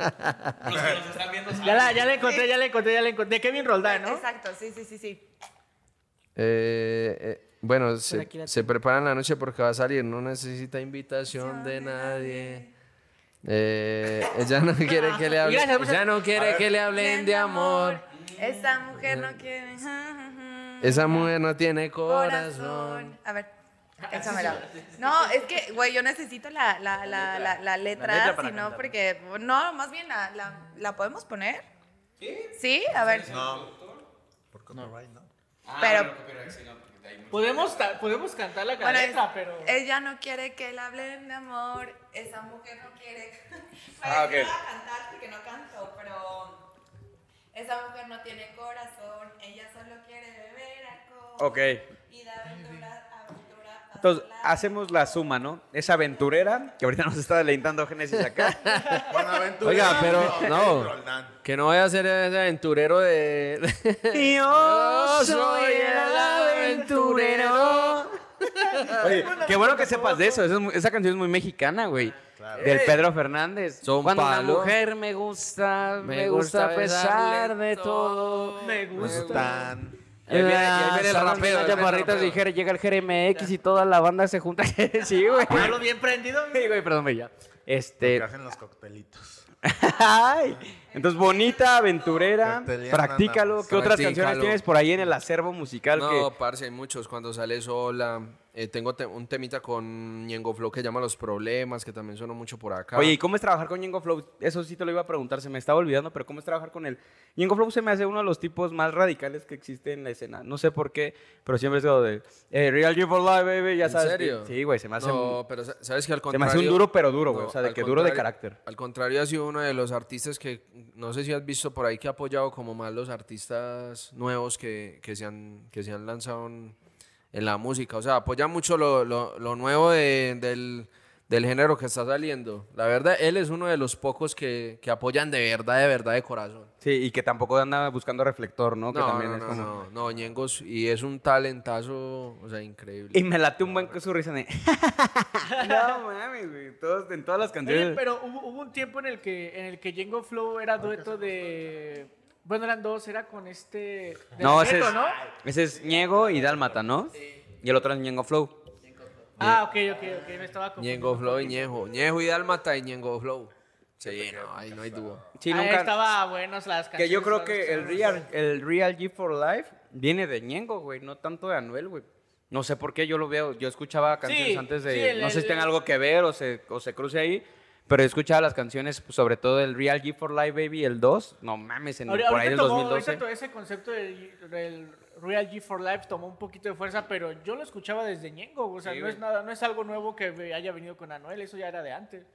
S3: Ya la, ya la encontré, ya la encontré, ya la encontré. De Kevin Roldán, ¿no?
S5: Exacto, sí, sí, sí, sí.
S6: Eh, eh, bueno, se, se prepara en la noche porque va a salir. No necesita invitación de nadie. Eh, ella no quiere que le
S3: muchas-
S6: Ella no quiere que le hablen de amor.
S5: Esa mujer no quiere.
S6: Esa mujer no tiene corazón.
S5: A ver, échamela. No, es que, güey, yo necesito la, la, la, la, la letra, si no, porque. No, más bien la, la, ¿la podemos poner. ¿Sí? ¿Sí? A ver.
S4: Por copyright, ¿no?
S5: Pero,
S3: Podemos, ta- podemos cantar la
S5: bueno, es-
S3: pero...
S5: ella no quiere que le hablen de amor. Esa mujer no quiere.
S2: Ah, ok.
S5: Parece que iba a cantar porque no canto, pero. Esa mujer no tiene corazón. Ella solo quiere beber alcohol.
S2: Ok.
S5: Y da aventura, aventura.
S2: Entonces, hacemos la suma, ¿no? Esa aventurera, que ahorita nos está deleitando Génesis acá.
S6: Oiga, pero no.
S4: Roldán.
S6: Que no vaya a ser ese aventurero de.
S2: Yo
S6: soy el aventurero.
S2: Oye, qué bueno que sepas de eso. Esa, es esa canción es muy mexicana, güey. Del Pedro Fernández.
S6: Son
S2: Cuando una
S6: palo.
S2: mujer me gusta, me,
S6: Me
S2: gusta a pesar de todo.
S3: Me gusta.
S4: Están.
S2: Y ahí viene, y ahí viene el
S6: unas
S2: chaparritas Jere- llega el GRMX y toda la banda se junta. sí, güey.
S3: ¿Hablo bien prendido?
S2: Sí, güey, perdón, ya. Este.
S4: que hacen los coctelitos.
S2: Ay. Entonces, bonita, aventurera, practícalo. ¿Qué otras canciones tienes por ahí en el acervo musical?
S6: No,
S2: que...
S6: parce, hay muchos. Cuando sale sola. Eh, tengo te- un temita con Ñengo Flow que llama Los Problemas, que también sonó mucho por acá.
S2: Oye, ¿y cómo es trabajar con Ñengo Flow? Eso sí te lo iba a preguntar, se me estaba olvidando, pero ¿cómo es trabajar con él? Ñengo Flow se me hace uno de los tipos más radicales que existe en la escena. No sé por qué, pero siempre es como de eh, Real G for Life, baby, ya
S6: ¿En
S2: sabes. que-
S6: serio?
S2: Sí, güey, se me hace.
S6: No, pero sa- sabes que al
S2: se
S6: contrario.
S2: me hace un duro, pero duro, güey.
S6: No,
S2: o sea, de que duro de carácter.
S6: Al contrario, ha sido uno de los artistas que, no sé si has visto por ahí, que ha apoyado como más los artistas nuevos que, que, se, han, que se han lanzado en, en la música. O sea, apoya mucho lo, lo, lo nuevo de- del, del género que está saliendo. La verdad, él es uno de los pocos que, que apoyan de verdad, de verdad, de corazón.
S2: Sí, y que tampoco anda buscando reflector, ¿no? Que
S6: No,
S2: también
S6: no,
S2: es
S6: no,
S2: como.
S6: no, no, Ñengos, y es un talentazo, o sea, increíble.
S2: Y me late un buen que su risa de. no mames, güey. Todos, en todas las canciones.
S3: Oye, pero hubo, hubo un tiempo en el que en el que Django Flow era dueto de bueno, eran dos, era con este de
S2: no, ese es,
S3: ¿no?
S2: ese es Ñego y Dálmata, ¿no? Y el otro es Ñengo Flow.
S3: Ah, ok, ok, ok, me estaba confundiendo.
S6: Ñengo Flow y Ñejo. Ñejo y Dálmata y Ñengo Flow. Sí, no, ahí no hay duda.
S2: Sí,
S3: Ahí
S2: nunca.
S3: estaba buenos las canciones.
S2: Que yo creo que el. Real, el Real G for Life viene de Ñengo, güey, no tanto de Anuel, güey. No sé por qué yo lo veo. Yo escuchaba canciones
S3: Sí,
S2: antes de.
S3: sí, el-
S2: no sé si
S3: el-
S2: tenga algo que ver o se, o se cruce ahí. Pero he escuchado las canciones, pues, sobre todo el Real G for Life Baby, el 2. No mames, en,
S3: Ahorita-
S2: por ahí
S3: ahorita
S2: del
S3: tomó-
S2: 2012.
S3: ahorita ese concepto del, del Real G for Life tomó un poquito de fuerza, pero yo lo escuchaba desde Ñengo, o sea, no es nada, no es algo nuevo que haya venido con Anuel, eso ya era de antes.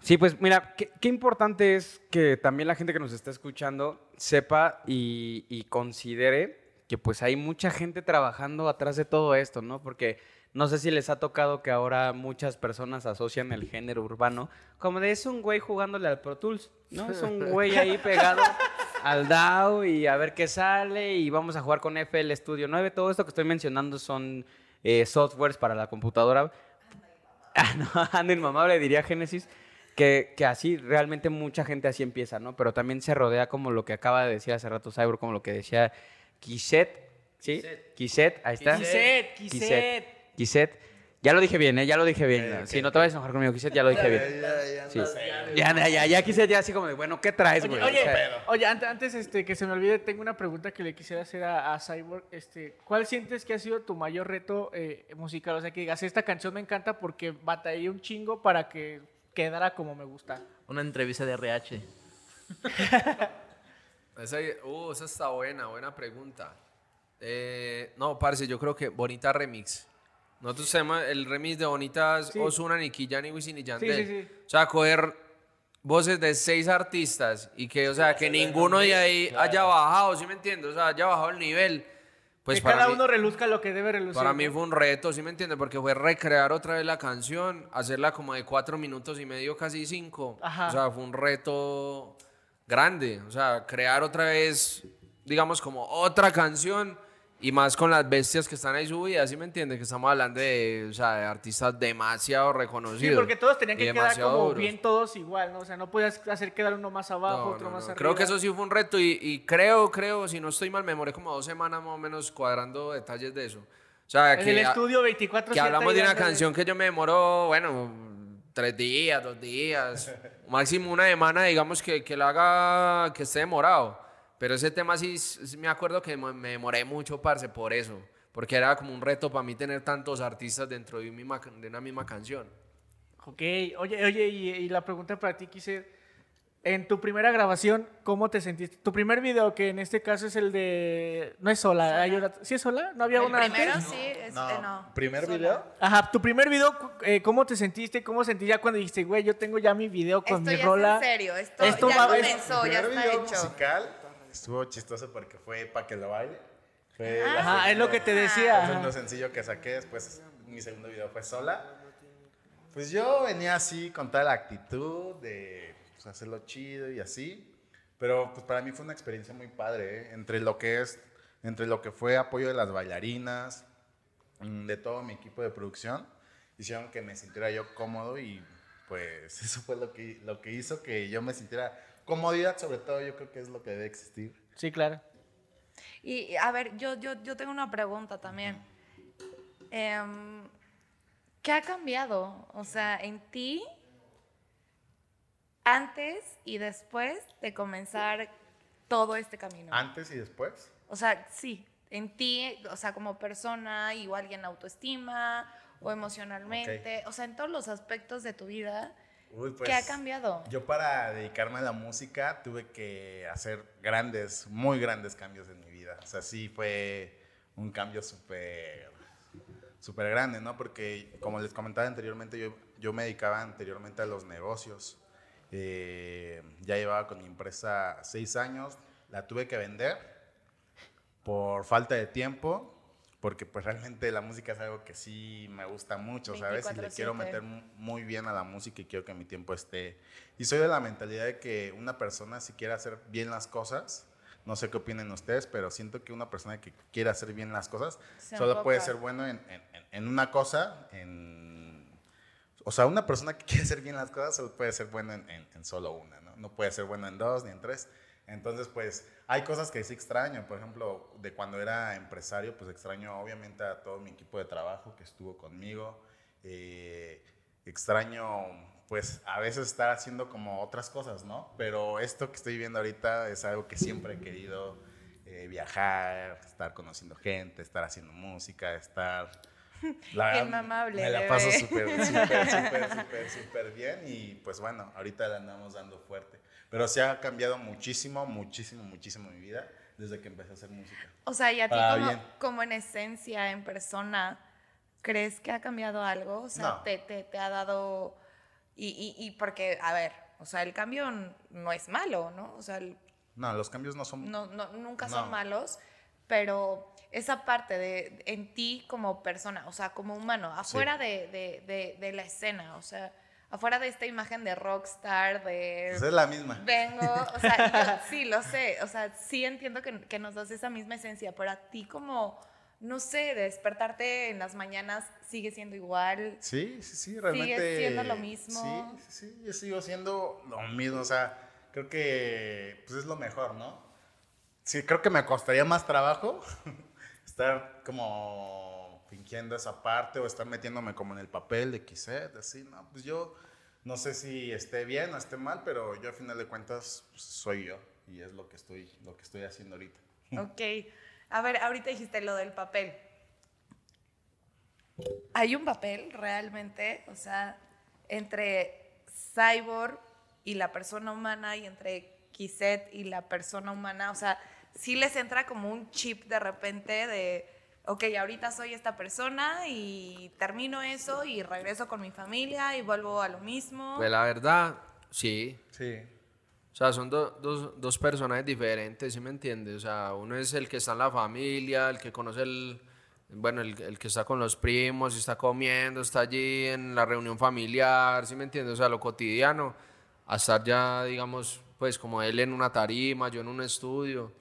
S2: Sí, pues mira, qué, qué importante es que también la gente que nos está escuchando sepa y, y considere que pues hay mucha gente trabajando atrás de todo esto, ¿no? Porque no sé si les ha tocado que ahora muchas personas asocian el género urbano como de es un güey jugándole al Pro Tools, ¿no? Es un güey ahí pegado al DAO y a ver qué sale y vamos a jugar con FL Studio 9. Todo esto que estoy mencionando son eh, softwares para la computadora. Ah, no, ando inmamable, diría Génesis. Que, que así, realmente mucha gente así empieza, ¿no? Pero también se rodea como lo que acaba de decir hace rato Cyber, como lo que decía Kiset, ¿sí? Kiset, ahí está.
S3: Kiset, Kiset.
S2: Kiset. Ya lo dije bien, ¿eh? Ya lo dije bien. Si no te vayas a enojar conmigo, Kiset, ya lo dije bien. Sí. Ya, ya, ya, ya Kiset, ya así como de, bueno, ¿qué traes, güey?
S3: oye,
S2: O sea,
S3: oye, ante- antes, este, que se me olvide, tengo una pregunta que le quisiera hacer a, a Cyborg. Este, ¿Cuál sientes que ha sido tu mayor reto eh, musical? O sea, que digas, esta canción me encanta porque batallé un chingo para que quedara como me gusta.
S7: Una entrevista de RH.
S6: Esa, uh, esa está buena, buena pregunta. Eh, no, parce, yo creo que Bonita Remix. Nosotros tenemos el remix de Bonitas Ozuna, Nicky Jam y Wisin y Yandel.
S3: sí, sí.
S6: O sea, coger voces de seis artistas y que, o sea, que ninguno de ahí haya bajado, ¿sí me entiendes? O sea, haya bajado el nivel. Pues
S3: que
S6: para
S3: cada
S6: mí,
S3: uno reluzca lo que debe relucir.
S6: para mí fue un reto, ¿sí me entiendes? Porque fue recrear otra vez la canción, hacerla como de cuatro minutos y medio, casi cinco.
S3: Ajá.
S6: O sea, fue un reto grande. O sea, crear otra vez, digamos, como otra canción y más con las bestias que están ahí subidas, ¿sí me entiendes? Que estamos hablando de, o sea, de artistas demasiado reconocidos.
S3: Sí, porque todos tenían que quedar como
S6: duros.
S3: bien todos igual, ¿no? O sea, no podías hacer quedar uno más abajo,
S6: No,
S3: otro
S6: no,
S3: más
S6: no.
S3: arriba.
S6: Creo que eso sí fue un reto y, y creo, creo, si no estoy mal, me demoré como dos semanas más o menos cuadrando detalles de eso. O sea,
S3: En
S6: que,
S3: el estudio 24
S6: que hablamos de una canción que yo me demoro, bueno, tres días, dos días, máximo una semana, digamos que, que lo haga, que esté demorado. Pero ese tema sí, sí me acuerdo que me demoré mucho, parce, por eso. Porque era como un reto para mí tener tantos artistas dentro de, un misma, de una misma canción.
S3: Ok, oye, oye, y, y la pregunta para ti, quise, en tu primera grabación, ¿cómo te sentiste? Tu primer video, que en este caso es el de... No es sola, hay una- ¿sí es sola? ¿No había
S5: El
S3: una
S5: primero
S3: antes?
S5: sí, es, eh, no.
S4: ¿Primer
S5: Sola.
S4: video?
S3: Ajá, tu primer video, eh, ¿cómo te sentiste? ¿Cómo sentí ya cuando dijiste, güey, yo tengo ya mi video con
S5: Esto
S3: mi
S5: ya
S3: rola?
S5: es en serio, esto,
S3: Esto
S5: ya
S3: va-
S5: comenzó, ya está
S4: video
S5: hecho.
S4: musical estuvo chistoso porque fue para que lo baile. Fue
S5: Ah.
S3: Ajá, es lo que te decía. Ajá.
S4: segundo sencillo que saqué, después mi segundo video fue sola. Pues yo venía así con toda la actitud de pues, hacerlo chido y así. Pero pues para mí fue una experiencia muy padre, ¿eh? entre lo que es, entre lo que fue apoyo de las bailarinas, mm, de todo mi equipo de producción, hicieron que me sintiera yo cómodo y pues eso fue lo que, lo que hizo que yo me sintiera comodidad, sobre todo yo creo que es lo que debe existir.
S3: Sí, claro.
S5: Y a ver, yo, yo, yo tengo una pregunta también. Em, ¿Qué ha cambiado? O sea, en ti, antes y después de comenzar todo este camino.
S4: Antes y después.
S5: O sea, sí, en ti, o sea, como persona, igual y en autoestima o emocionalmente, o sea, en todos los aspectos de tu vida,
S4: Uy,
S5: ¿qué ha
S4: pues,
S5: cambiado?
S4: Yo para dedicarme a la música tuve que hacer grandes, muy grandes cambios en mi vida. O sea, sí fue un cambio súper, súper grande, ¿no? Porque como les comentaba anteriormente, yo, yo me dedicaba anteriormente a los negocios. Eh, ya llevaba con mi empresa seis años, la tuve que vender por falta de tiempo, porque pues realmente la música es algo que sí me gusta mucho, ¿sabes? Y le quiero
S5: 24/7.
S4: meter mu- muy bien a la música y quiero que mi tiempo esté. Y soy de la mentalidad de que una persona si quiere hacer bien las cosas, no sé qué opinen ustedes, pero siento que una persona que quiere hacer bien las cosas
S5: Se
S4: solo puede
S5: enfoca.
S4: ser bueno en, en- en- una cosa, en... O sea, una persona que quiere hacer bien las cosas solo puede ser bueno en, en- en solo una, ¿no? No puede ser bueno en dos ni en tres. Entonces, pues, hay cosas que sí extraño. Por ejemplo, de cuando era empresario, pues extraño obviamente a todo mi equipo de trabajo que estuvo conmigo. Eh, extraño, pues, a veces estar haciendo como otras cosas, ¿no? Pero esto que estoy viendo ahorita es algo que siempre he querido. eh, viajar, estar conociendo gente, estar haciendo música, estar... La
S5: Bien
S4: verdad,
S5: amable,
S4: Me la paso súper, súper, súper, súper bien y pues bueno, ahorita la andamos dando fuerte. Pero sí ha cambiado muchísimo, muchísimo, muchísimo mi vida desde que empecé a hacer música.
S5: O sea, y a ti como, como en esencia, en persona, ¿crees que ha cambiado algo? O sea,
S4: No.
S5: te, te, te ha dado... Y, y, y porque, a ver, o sea, el cambio no es malo, ¿no? O sea, el-
S4: No, los cambios no son...
S5: no, no, nunca
S4: No.
S5: son malos, pero esa parte de en ti como persona, o sea, como humano, afuera de, de, de, de la escena, o sea, afuera de esta imagen de rockstar, de
S4: Pues es la misma.
S5: vengo, o sea, yo sí lo sé, o sea, sí entiendo que, que nos das esa misma esencia, pero a ti como, no sé, despertarte en las mañanas sigue siendo igual.
S4: Sí, sí, sí, realmente...
S5: siendo lo mismo?
S4: Sí, sí, sí, yo sigo siendo lo mismo, o sea, creo que pues es lo mejor, ¿no? Sí, creo que me costaría más trabajo estar como fingiendo esa parte o estar metiéndome como en el papel de Kizet, así, no, pues yo no sé si esté bien o esté mal, pero yo a final de cuentas pues, soy yo y es lo que estoy, lo que estoy haciendo ahorita.
S5: Ok, a ver, ahorita dijiste lo del papel. ¿Hay un papel realmente, o sea, entre Cyborg y la persona humana y entre Kiset y la persona humana? O sea, sí les entra como un chip de repente de, ok, ahorita soy esta persona y termino eso y regreso con mi familia y vuelvo a lo mismo.
S6: Pues la verdad, sí.
S4: Sí.
S6: O sea, son do- dos, dos personajes diferentes, ¿sí me entiendes? O sea, uno es el que está en la familia, el que conoce el, bueno, el, el que está con los primos, está comiendo, está allí en la reunión familiar, ¿sí me entiendes? O sea, lo cotidiano, a estar ya, digamos, pues como él en una tarima, yo en un estudio.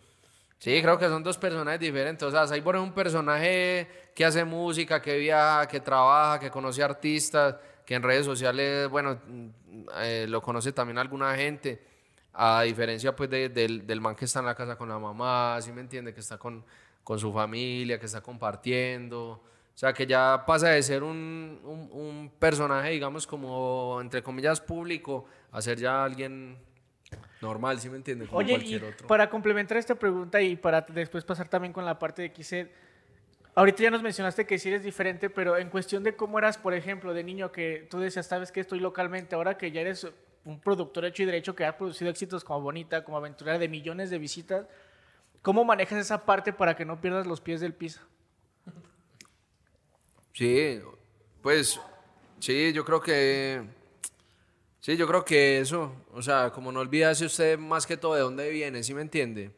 S6: Sí, creo que son dos personajes diferentes. O sea, Cyborg es un personaje que hace música, que viaja, que trabaja, que conoce artistas, que en redes sociales, bueno, mm, eh, lo conoce también alguna gente. A diferencia, pues, de- del, del man que está en la casa con la mamá, ¿sí me entiende? Que está con, con su familia, que está compartiendo. sea, que ya pasa de ser un, un- un personaje, digamos, como, entre comillas, público, a ser ya alguien normal, ¿sí me entiende? Como
S3: Oye, y
S6: cualquier otro.
S3: para complementar esta pregunta y para después pasar también con la parte de XZ, ahorita ya nos mencionaste que sí eres diferente, pero en cuestión de cómo eras, por ejemplo, de niño que tú decías, sabes que estoy localmente, ahora que ya eres un productor hecho y derecho que ha producido éxitos como Bonita, como Aventurera de millones de visitas, ¿cómo manejas esa parte para que no pierdas los pies del piso?
S6: Sí, pues sí, yo creo que sí, yo creo que eso, o sea, como no olvidarse usted más que todo de dónde viene, ¿sí me entiende?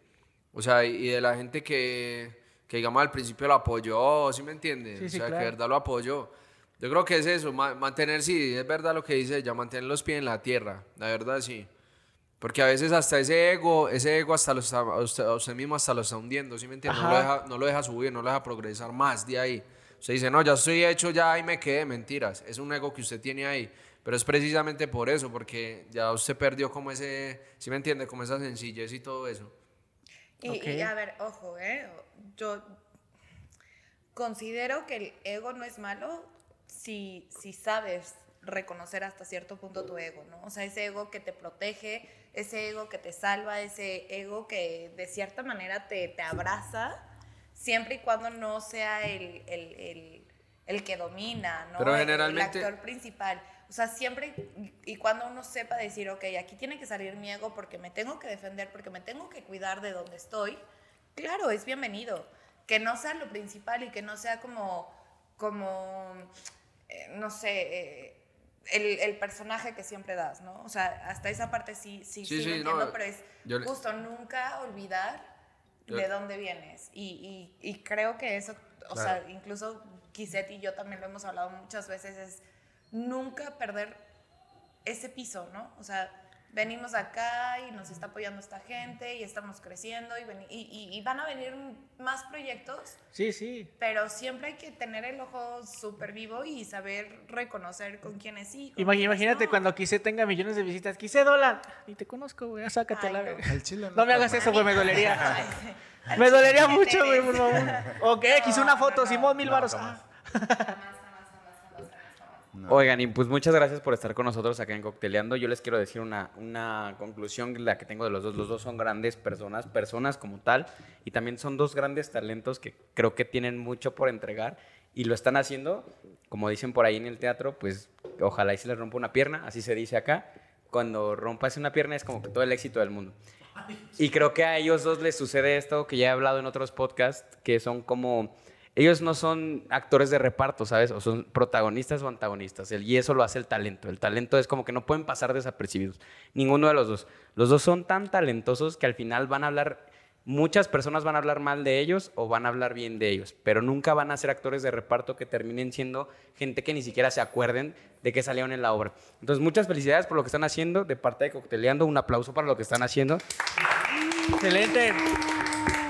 S6: O sea, y, de la gente que, que digamos al principio lo apoyó, ¿sí me entiende?
S3: Sí, sí,
S6: o sea, que
S3: claro.
S6: de verdad lo apoyó. Yo creo que es eso, ma- mantener, sí, es verdad lo que dice ella, mantener los pies en la tierra, la verdad sí. Porque a veces hasta ese ego, ese ego hasta lo está, a usted, a usted mismo hasta lo está hundiendo, ¿sí me entiende? No lo, deja, no lo deja subir, no lo deja progresar más de ahí. Usted dice, no, ya estoy hecho, ya ahí me quedé, mentiras. Es un ego que usted tiene ahí. Pero es precisamente por eso, porque ya usted perdió como ese, ¿sí me entiende? Como esa sencillez y todo eso.
S5: Y,
S3: Ok.
S5: y, a ver, ojo, ¿eh? Yo considero que el ego no es malo si, si sabes reconocer hasta cierto punto tu ego, ¿no? O sea, ese ego que te protege, ese ego que te salva, ese ego que de cierta manera te, te abraza, siempre y cuando no sea el, el, el, el que domina, ¿no?
S6: Pero
S5: El-
S6: generalmente-
S5: El actor principal. O sea, siempre y cuando uno sepa decir, ok, aquí tiene que salir mi ego porque me tengo que defender, porque me tengo que cuidar de donde estoy, claro, es bienvenido. Que no sea lo principal y que no sea como, como eh, no sé, eh, el, el personaje que siempre das, ¿no? O sea, hasta esa parte sí, sí,
S6: Sí,
S5: sí,
S6: sí,
S5: entiendo,
S6: no,
S5: pero es
S6: le-
S5: justo nunca olvidar
S6: Yo-
S5: de dónde vienes. Y, y, y creo que eso, o sea, incluso Kiset y yo también lo hemos hablado muchas veces, es nunca perder ese piso, ¿no? O sea, venimos acá y nos está apoyando esta gente y estamos creciendo y, veni- y, y- y van a venir más proyectos,
S3: Sí, sí.
S5: pero siempre hay que tener el ojo súper vivo y saber reconocer con quiénes sí. con
S3: Imag-
S5: quiénes
S3: imagínate
S5: no.
S3: cuando quise tenga millones de visitas. Quise dólar. Y te conozco, güey. Sácate a
S5: Ay,
S3: la
S5: no.
S3: verga.
S4: Al chile
S3: No me hagas eso, güey. Me dolería. Me dolería mucho, güey, por favor. Ok, quise una
S5: No,
S3: foto.
S5: no,
S3: Simón, mil
S4: no,
S3: baros. Ah.
S2: Oigan, y pues muchas gracias por estar con nosotros acá en Cocteleando. Yo les quiero decir una, una conclusión, la que tengo de los dos. Los dos son grandes personas, personas como tal, y también son dos grandes talentos que creo que tienen mucho por entregar y lo están haciendo, como dicen por ahí en el teatro, pues ojalá y se les rompa una pierna, así se dice acá. Cuando rompas una pierna es como que todo el éxito del mundo. Y creo que a ellos dos les sucede esto que ya he hablado en otros podcasts, que son como... Ellos no son actores de reparto, ¿sabes? O son protagonistas o antagonistas. Y eso lo hace el talento. El talento es como que no pueden pasar desapercibidos. Ninguno de los dos. Los dos son tan talentosos que al final van a hablar... Muchas personas van a hablar mal de ellos o van a hablar bien de ellos, pero nunca van a ser actores de reparto que terminen siendo gente que ni siquiera se acuerden de que salieron en la obra. Entonces, muchas felicidades por lo que están haciendo de parte de Cocteleando. Un aplauso para lo que están haciendo.
S3: Excelente.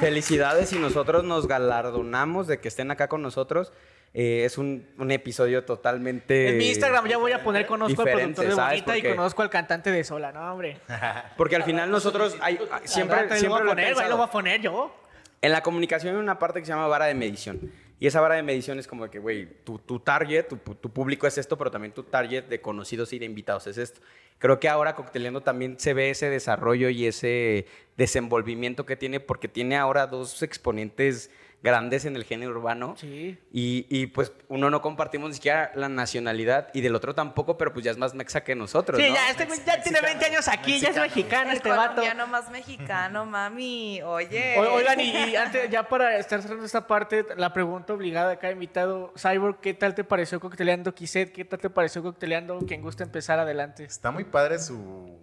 S2: Felicidades y nosotros nos galardonamos de que estén acá con nosotros. Eh, es un, un episodio totalmente.
S3: En mi Instagram ya voy a poner conozco al productor de. Bonita y conozco al cantante de Sola, ¿no, hombre?
S2: Porque al final nosotros hay- siempre,
S3: ahí lo
S2: siempre
S3: voy a poner, lo voy a poner yo.
S2: En la comunicación hay una parte que se llama vara de medición. Y esa vara de medición es como que, güey, tu, tu target, tu, tu público es esto, pero también tu target de conocidos y de invitados es esto. Creo que ahora Cocteleando también se ve ese desarrollo y ese desenvolvimiento que tiene, porque tiene ahora dos exponentes grandes en el género urbano.
S3: Sí.
S2: Y, y, pues uno no compartimos ni siquiera la nacionalidad y del otro tampoco, pero pues ya es más mexa que nosotros.
S3: Sí,
S2: ¿no?
S3: ya, este ya tiene 20 años aquí, ya es mexicano
S5: El
S3: este vato.
S5: colombiano más mexicano, mami. Oye.
S3: O- Oigan, y, y antes, ya para estar cerrando esta parte, la pregunta obligada acá invitado, Cyborg, ¿qué tal te pareció cocteleando Kiset? ¿Qué tal te pareció cocteleando? Quien gusta empezar adelante.
S4: Está muy padre su,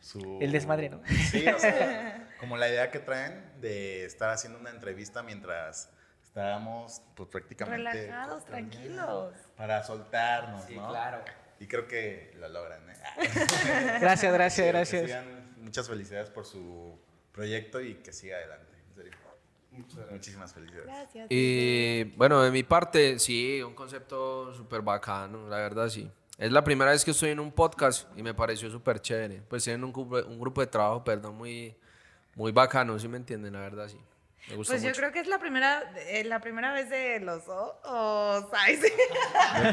S4: su...
S3: El desmadre, ¿no?
S4: Sí, o sea, como la idea que traen de estar haciendo una entrevista mientras estábamos pues prácticamente...
S5: Relajados, tranquilos.
S4: Para soltarnos,
S2: Sí,
S4: ¿no?
S2: claro.
S4: Y creo que lo logran, ¿eh?
S3: Gracias, gracias,
S4: que
S3: gracias.
S4: sigan- muchas felicidades por su proyecto y que siga adelante, en serio. Muchísimas felicidades.
S5: Gracias.
S6: Y bueno, de mi parte, sí, un concepto súper bacano, la verdad sí. Es la primera vez que estoy en un podcast y me pareció súper chévere. Pues tienen un grupo, un grupo de trabajo, perdón, muy, muy bacano, ¿sí me entienden? La verdad sí. Me gustó
S5: Pues yo creo que es la primera, eh, la primera vez de los dos. o ay, sí.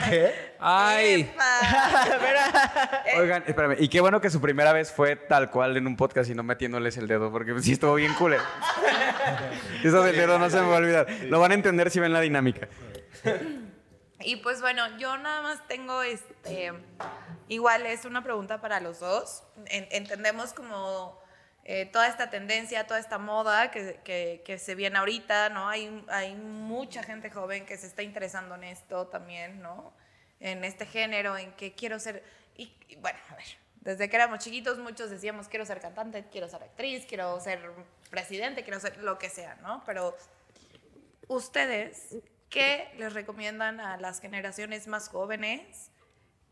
S4: ¿Qué?
S6: ¡Ay!
S5: Epa.
S2: Oigan, espérame, y qué bueno que su primera vez fue tal cual en un podcast y no metiéndoles el dedo, porque sí estuvo bien cool. Eso del dedo no se me va a olvidar. Lo van a entender si ven la dinámica.
S5: Y pues bueno, yo nada más tengo este. Igual es una pregunta para los dos. En- entendemos como eh, toda esta tendencia, toda esta moda que, que- que se viene ahorita, ¿no? Hay, hay mucha gente joven que se está interesando en esto también, ¿no? En este género, en que quiero ser. Y, y bueno, a ver. Desde que éramos chiquitos, muchos decíamos: quiero ser cantante, quiero ser actriz, quiero ser presidente, quiero ser lo que sea, ¿no? Pero ustedes, ¿qué les recomiendan a las generaciones más jóvenes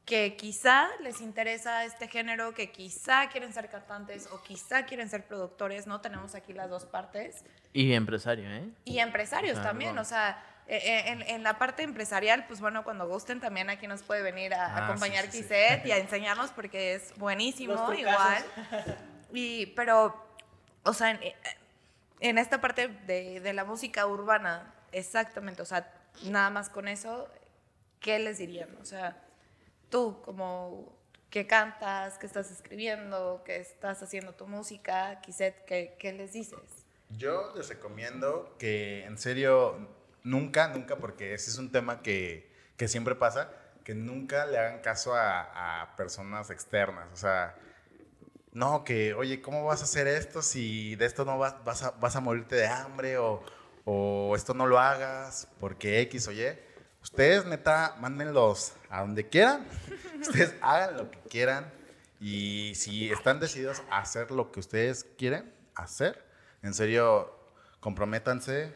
S5: que quizá les interesa este género, que quizá quieren ser cantantes o quizá quieren ser productores? No tenemos aquí las dos partes.
S7: Y empresario, ¿eh?
S5: Y empresarios
S7: Claro.
S5: también, o sea, eh, eh, en, en la parte empresarial, pues bueno, cuando gusten también aquí nos puede venir a,
S4: Ah,
S5: acompañar
S4: sí, sí, sí.
S5: Kiset y a enseñarnos porque es buenísimo
S3: Los
S5: igual. Y, pero, o sea, en, en esta parte de, de la música urbana, exactamente, o sea, nada más con eso, ¿qué les dirían? O sea, tú como que cantas, que estás escribiendo, que estás haciendo tu música, ¿qué, qué les dices?
S4: Yo les recomiendo que en serio, nunca, nunca, porque ese es un tema que, que siempre pasa, que nunca le hagan caso a, personas externas. O sea, no, que, oye, ¿cómo vas a hacer esto si de esto no vas, vas, a, morirte de hambre o, o esto no lo hagas porque X o? Ustedes, neta, mándenlos a donde quieran. Ustedes hagan lo que quieran. Y si están decididos a hacer lo que ustedes quieren hacer, en serio, comprométanse,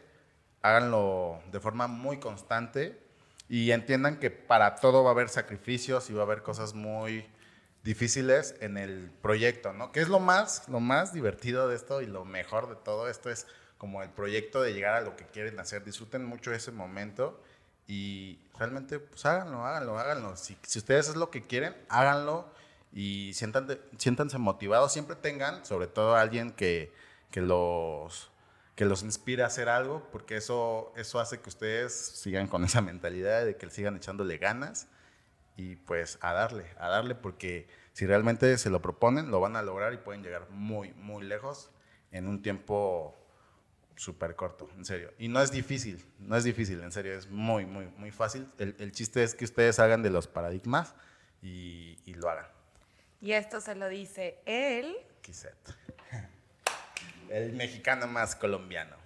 S4: háganlo de forma muy constante y entiendan que para todo va a haber sacrificios y va a haber cosas muy difíciles en el proyecto, ¿no? Que es lo más, lo más divertido de esto y lo mejor de todo esto es como el proyecto de llegar a lo que quieren hacer. Disfruten mucho ese momento y realmente, pues háganlo, háganlo, háganlo. Si, si ustedes es lo que quieren, háganlo y siéntanse, siéntanse motivados. Siempre tengan, sobre todo, alguien que, que los que los inspire a hacer algo, porque eso, eso hace que ustedes sigan con esa mentalidad de que sigan echándole ganas y pues a darle, a darle, porque si realmente se lo proponen, lo van a lograr y pueden llegar muy, muy lejos en un tiempo súper corto, en serio. Y no es difícil, no es difícil, en serio, es muy, muy, muy fácil. El, el chiste es que ustedes hagan de los paradigmas y, y lo hagan.
S5: Y esto se lo dice él.
S4: Kiset. El mexicano más colombiano.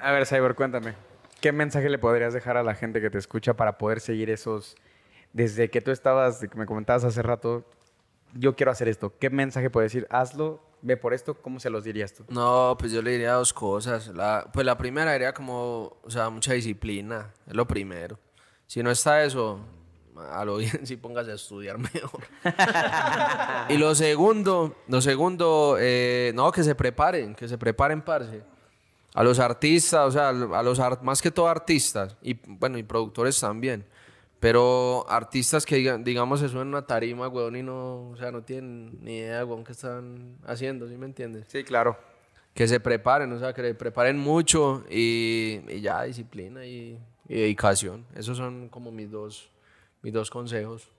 S2: A ver, Cyber, cuéntame. ¿Qué mensaje le podrías dejar a la gente que te escucha para poder seguir esos... Desde que tú estabas, que me comentabas hace rato, yo quiero hacer esto. ¿Qué mensaje puedes decir? Hazlo, ve por esto. ¿Cómo se los dirías tú?
S6: No, pues yo le diría dos cosas. La, pues la primera diría como, o sea, mucha disciplina, es lo primero. Si no está eso, a lo bien sí póngase a estudiar mejor. y lo segundo, lo segundo, eh, no, que se preparen, que se preparen, parce. A los artistas, o sea, a los art- más que todo artistas, y bueno, y productores también. Pero artistas que digan, digamos se suben a una tarima, weón, y no, o sea, no tienen ni idea, weón, qué están haciendo, ¿sí me entiendes?
S2: Sí, claro.
S6: que se preparen, o sea, que se preparen mucho y, y ya, disciplina y, y dedicación. Esos son como mis dos, mis dos consejos.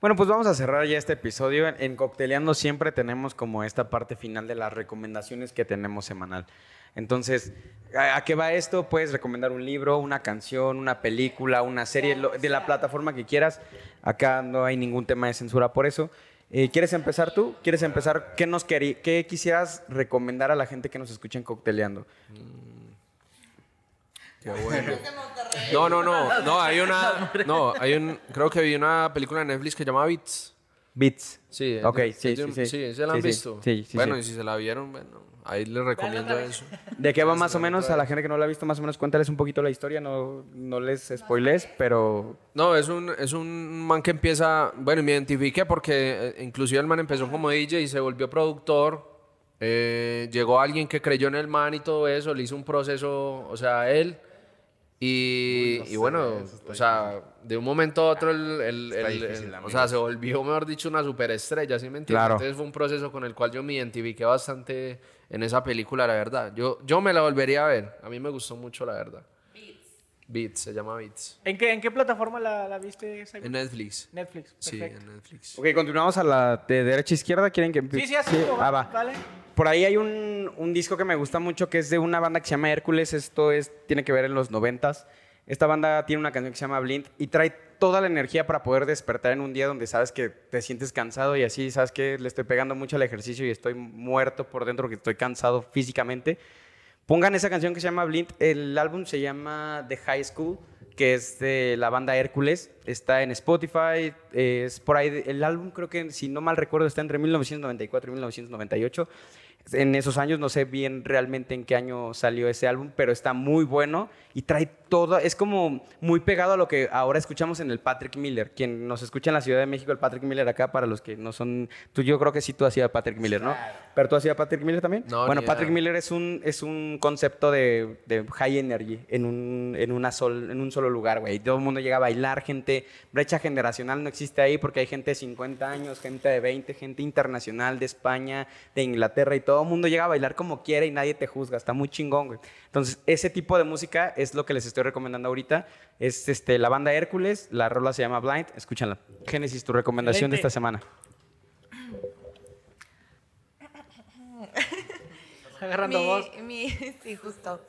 S2: Bueno, pues vamos a cerrar ya este episodio. En, Cocteleando siempre tenemos como esta parte final de las recomendaciones que tenemos semanal. Entonces, ¿a, qué va esto? Puedes recomendar un libro, una canción, una película, una serie, de la plataforma que quieras. Acá no hay ningún tema de censura por eso. Eh, ¿Quieres empezar tú? ¿Quieres empezar? ¿Qué, nos ¿Qué quisieras recomendar a la gente que nos escucha en Cocteleando?
S6: Qué bueno. No, no, no, no, hay una, no, hay un, creo que vi una película en Netflix que se llama Beats.
S2: Beats.
S6: Sí,
S2: Ok, sí,
S6: de-
S2: sí, sí.
S6: Sí, ¿se la han
S2: Sí,
S6: visto?
S2: sí, sí,
S6: Bueno,
S2: sí.
S6: y si se la vieron, bueno, ahí les recomiendo eso.
S2: ¿De qué va más o menos? A la gente que no la ha visto, más o menos cuéntales un poquito la historia. No, no les spoiles, pero
S6: No, es un, es un man que empieza, bueno, me identifiqué porque eh, inclusive el man empezó como DJ y se volvió productor. Eh, llegó alguien que creyó en el man y todo eso, le hizo un proceso, o sea, él. Y, y bueno, o sea, de un momento a otro, el, el- el-
S4: difícil,
S6: el- o sea, se volvió, mejor dicho, una superestrella, ¿sí me entiendes?
S2: Claro.
S6: Entonces fue un proceso con el cual yo me identifiqué bastante en esa película, la verdad. Yo, yo me la volvería a ver. A mí me gustó mucho, la verdad. Beats, se llama Beats.
S3: ¿En qué, en qué plataforma la, la viste? Cyber?
S6: En Netflix.
S3: Netflix.
S6: Sí,
S3: Perfecto.
S6: en Netflix.
S2: Ok, continuamos a la de derecha a izquierda. ¿Quieren que
S3: Sí, sí, así. como
S2: Ah,
S3: va,
S2: va. Por ahí hay un, disco que me gusta mucho que es de una banda que se llama Hércules. Esto es, tiene que ver en los noventas. Esta banda tiene una canción que se llama Blind y trae toda la energía para poder despertar en un día donde sabes que te sientes cansado y así sabes que le estoy pegando mucho al ejercicio y estoy muerto por dentro porque estoy cansado físicamente. Pongan esa canción que se llama Blind. El álbum se llama The High School, que es de la banda Hércules. Está en Spotify. Es por ahí. El álbum, creo que, si no mal recuerdo, está entre 1994 y 1998. En esos años, no sé bien realmente en qué año salió ese álbum, pero está muy bueno y trae todo. Es como muy pegado a lo que ahora escuchamos en el Patrick Miller. Quien nos escucha en la Ciudad de México, el Patrick Miller acá, para los que no son. Tú, yo creo que sí, tú hacías Patrick Miller, ¿no? ¿Pero tú hacías Patrick Miller también?
S6: No,
S2: bueno, Patrick
S6: idea.
S2: Miller es un, es un concepto de, de high energy en un, en, una sol, en un solo lugar, güey. Todo el mundo llega a bailar, gente, brecha generacional no existe ahí porque hay gente de 50 años, gente de 20, gente internacional de España, de Inglaterra y todo el mundo llega a bailar como quiere y nadie te juzga. Está muy chingón, güey. Entonces, ese tipo de música es lo que les estoy recomendando ahorita. Es este, la banda Hércules, la rola se llama Blind, escúchanla. Génesis, tu recomendación de esta semana.
S3: Agarrando
S5: mi,
S3: voz.
S5: mi- sí, justo.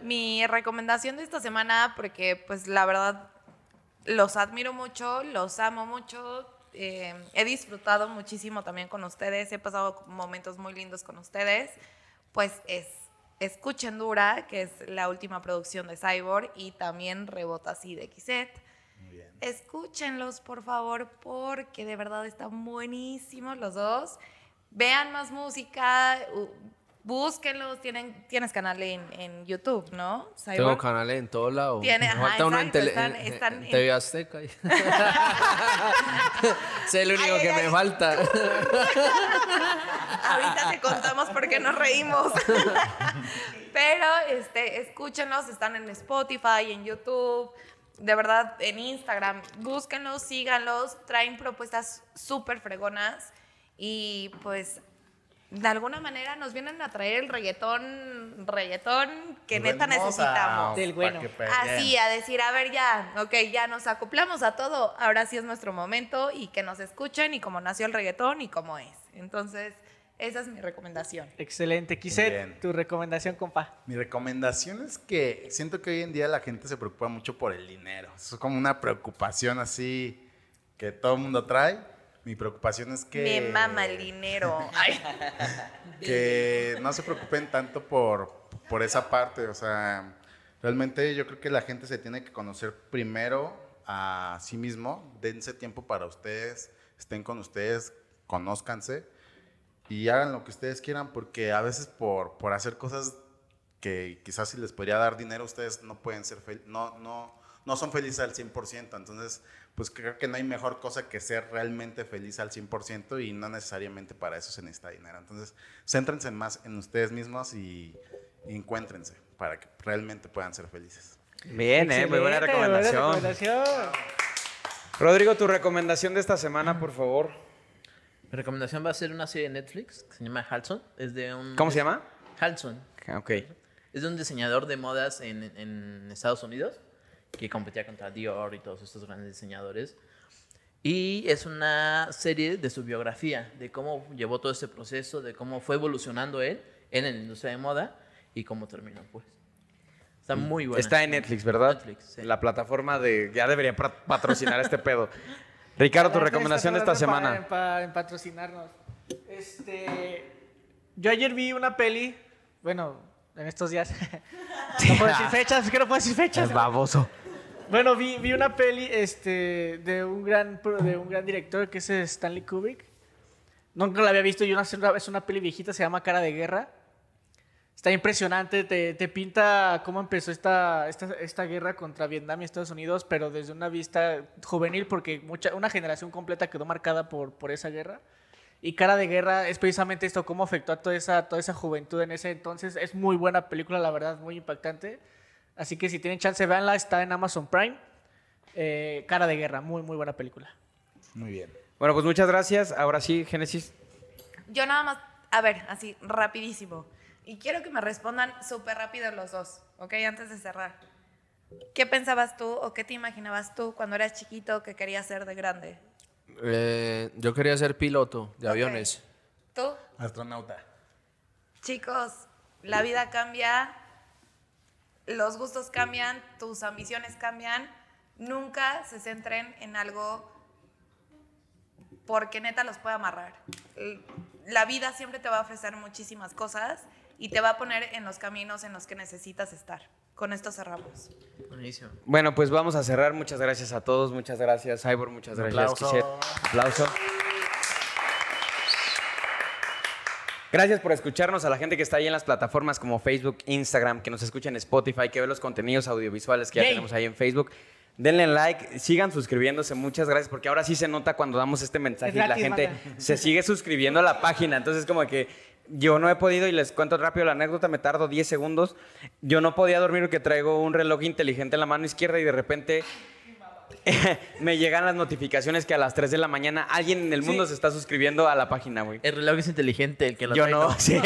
S5: Mi recomendación de esta semana, porque pues la verdad los admiro mucho, los amo mucho, eh, he disfrutado muchísimo también con ustedes, he pasado momentos muy lindos con ustedes, pues es Escuchen Dura, que es la última producción de Cyborg, y también Rebota así de Xet. Escúchenlos, por favor, porque de verdad están buenísimos los dos. Vean más música, búsquenlos. Tienen, tienes canal en, en YouTube, ¿no?
S6: Tengo canales en todos lados.
S5: Tiene- ajá,
S6: falta uno en, tele-
S5: están-
S6: en-
S5: están
S6: en
S5: en-
S6: TV Azteca. es el único
S5: Ay,
S6: que
S5: ay,
S6: me
S5: ay.
S6: falta.
S5: Ahorita te contamos por qué nos reímos. Pero este, escúchenlos, están en Spotify, en YouTube, de verdad en Instagram. Búsquenlos, síganlos, traen propuestas súper fregonas y pues de alguna manera nos vienen a traer el reggaetón, reggaetón que neta
S4: Venimos a-
S5: necesitamos.
S3: Del bueno.
S5: Así, a decir, a ver ya, ok, ya nos acoplamos a todo, ahora sí es nuestro momento y que nos escuchen y cómo nació el reggaetón y cómo es. Entonces, esa es mi recomendación.
S3: Excelente.
S4: Bien.
S3: tu recomendación, compa.
S4: Mi recomendación es que siento que hoy en día la gente se preocupa mucho por el dinero. Eso es como una preocupación así que todo el mundo trae. Mi preocupación es que...
S5: Me mama el dinero. Ay.
S4: que no se preocupen tanto por, por esa parte. O sea, realmente yo creo que la gente se tiene que conocer primero a sí mismo. Dense tiempo para ustedes, estén con ustedes, conózcanse y hagan lo que ustedes quieran porque a veces por, por hacer cosas que quizás si les podría dar dinero, ustedes no pueden ser fel- no, no, no son felices al 100%. Entonces, pues creo que no hay mejor cosa que ser realmente feliz al 100% y no necesariamente para eso se necesita dinero. Entonces, céntrense más en ustedes mismos y, y encuéntrense para que realmente puedan ser felices.
S2: Bien, eh, muy buena recomendación.
S3: recomendación.
S2: Rodrigo, tu recomendación de esta semana, por favor.
S7: Mi recomendación va a ser una serie de Netflix que se llama Halson. Es de un...
S2: ¿Cómo se llama?
S7: Halson.
S2: Ok.
S7: Es de un diseñador de modas en, en Estados Unidos que competía contra Dior y todos estos grandes diseñadores. Y es una serie de su biografía, de cómo llevó todo este proceso, de cómo fue evolucionando él en la industria de moda y cómo terminó, pues. Está muy buena.
S2: Está en Netflix, ¿verdad?
S7: Netflix, sí.
S2: La plataforma de... Ya debería patrocinar este pedo. Ricardo, tu recomendación de esta semana.
S3: pa- en patrocinarnos. Este, yo ayer vi una peli, bueno, en estos días. no puedo decir fechas, es que no puedo decir fechas.
S2: Es baboso.
S3: Bueno, vi, vi una peli este, de, un gran, de un gran director que es Stanley Kubrick. Nunca la había visto y una, es una peli viejita, se llama Cara de Guerra. Está impresionante, te, te pinta cómo empezó esta, esta, esta guerra contra Vietnam y Estados Unidos, pero desde una vista juvenil, porque mucha, una generación completa quedó marcada por, por esa guerra. Y Cara de Guerra es precisamente esto, cómo afectó a toda esa, toda esa juventud en ese entonces. Es muy buena película, la verdad, muy impactante. Así que si tienen chance, véanla, está en Amazon Prime. Eh, Cara de Guerra, muy, muy buena película.
S4: Muy bien.
S2: Bueno, pues muchas gracias. Ahora sí, Génesis.
S5: Yo nada más, a ver, así, rapidísimo. Y quiero que me respondan súper rápido los dos, ¿ok? Antes de cerrar. ¿Qué pensabas tú o qué te imaginabas tú cuando eras chiquito que querías ser de grande?
S6: Eh, yo quería ser piloto de aviones.
S5: ¿Tú?
S4: Astronauta.
S5: Chicos, la vida cambia, los gustos cambian, tus ambiciones cambian. Nunca se centren en algo porque neta los puede amarrar. La vida siempre te va a ofrecer muchísimas cosas y te va a poner en los caminos en los que necesitas estar. Con esto cerramos.
S7: Buenísimo.
S2: Bueno, pues vamos a cerrar. Muchas gracias a todos. Muchas gracias, Ivor. Muchas gracias,
S4: aplauso.
S2: Kishet. Aplauso. Gracias por escucharnos a la gente que está ahí en las plataformas como Facebook, Instagram, que nos escucha en Spotify, que ve los contenidos audiovisuales que ya tenemos ahí en Facebook. Denle like, sigan suscribiéndose, muchas gracias, porque ahora sí se nota cuando damos este mensaje y la gente
S3: manda.
S2: se sigue suscribiendo a la página. Entonces, como que yo no he podido, y les cuento rápido la anécdota, me tardo 10 segundos. Yo no podía dormir porque traigo un reloj inteligente en la mano izquierda y de repente me llegan las notificaciones que a las 3 de la mañana alguien en el mundo se está suscribiendo a la página, güey.
S7: El reloj es inteligente, el que lo
S2: Yo
S7: trae,
S2: no, sí.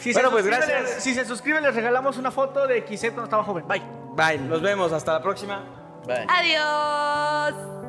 S3: Si
S2: Bueno,
S3: se
S2: pues,
S3: suscribe,
S2: gracias.
S3: les- Si se suscribe, les regalamos una foto de Xet cuando estaba joven. Bye.
S2: Bye, nos vemos, hasta la próxima.
S7: Bye.
S5: Adiós.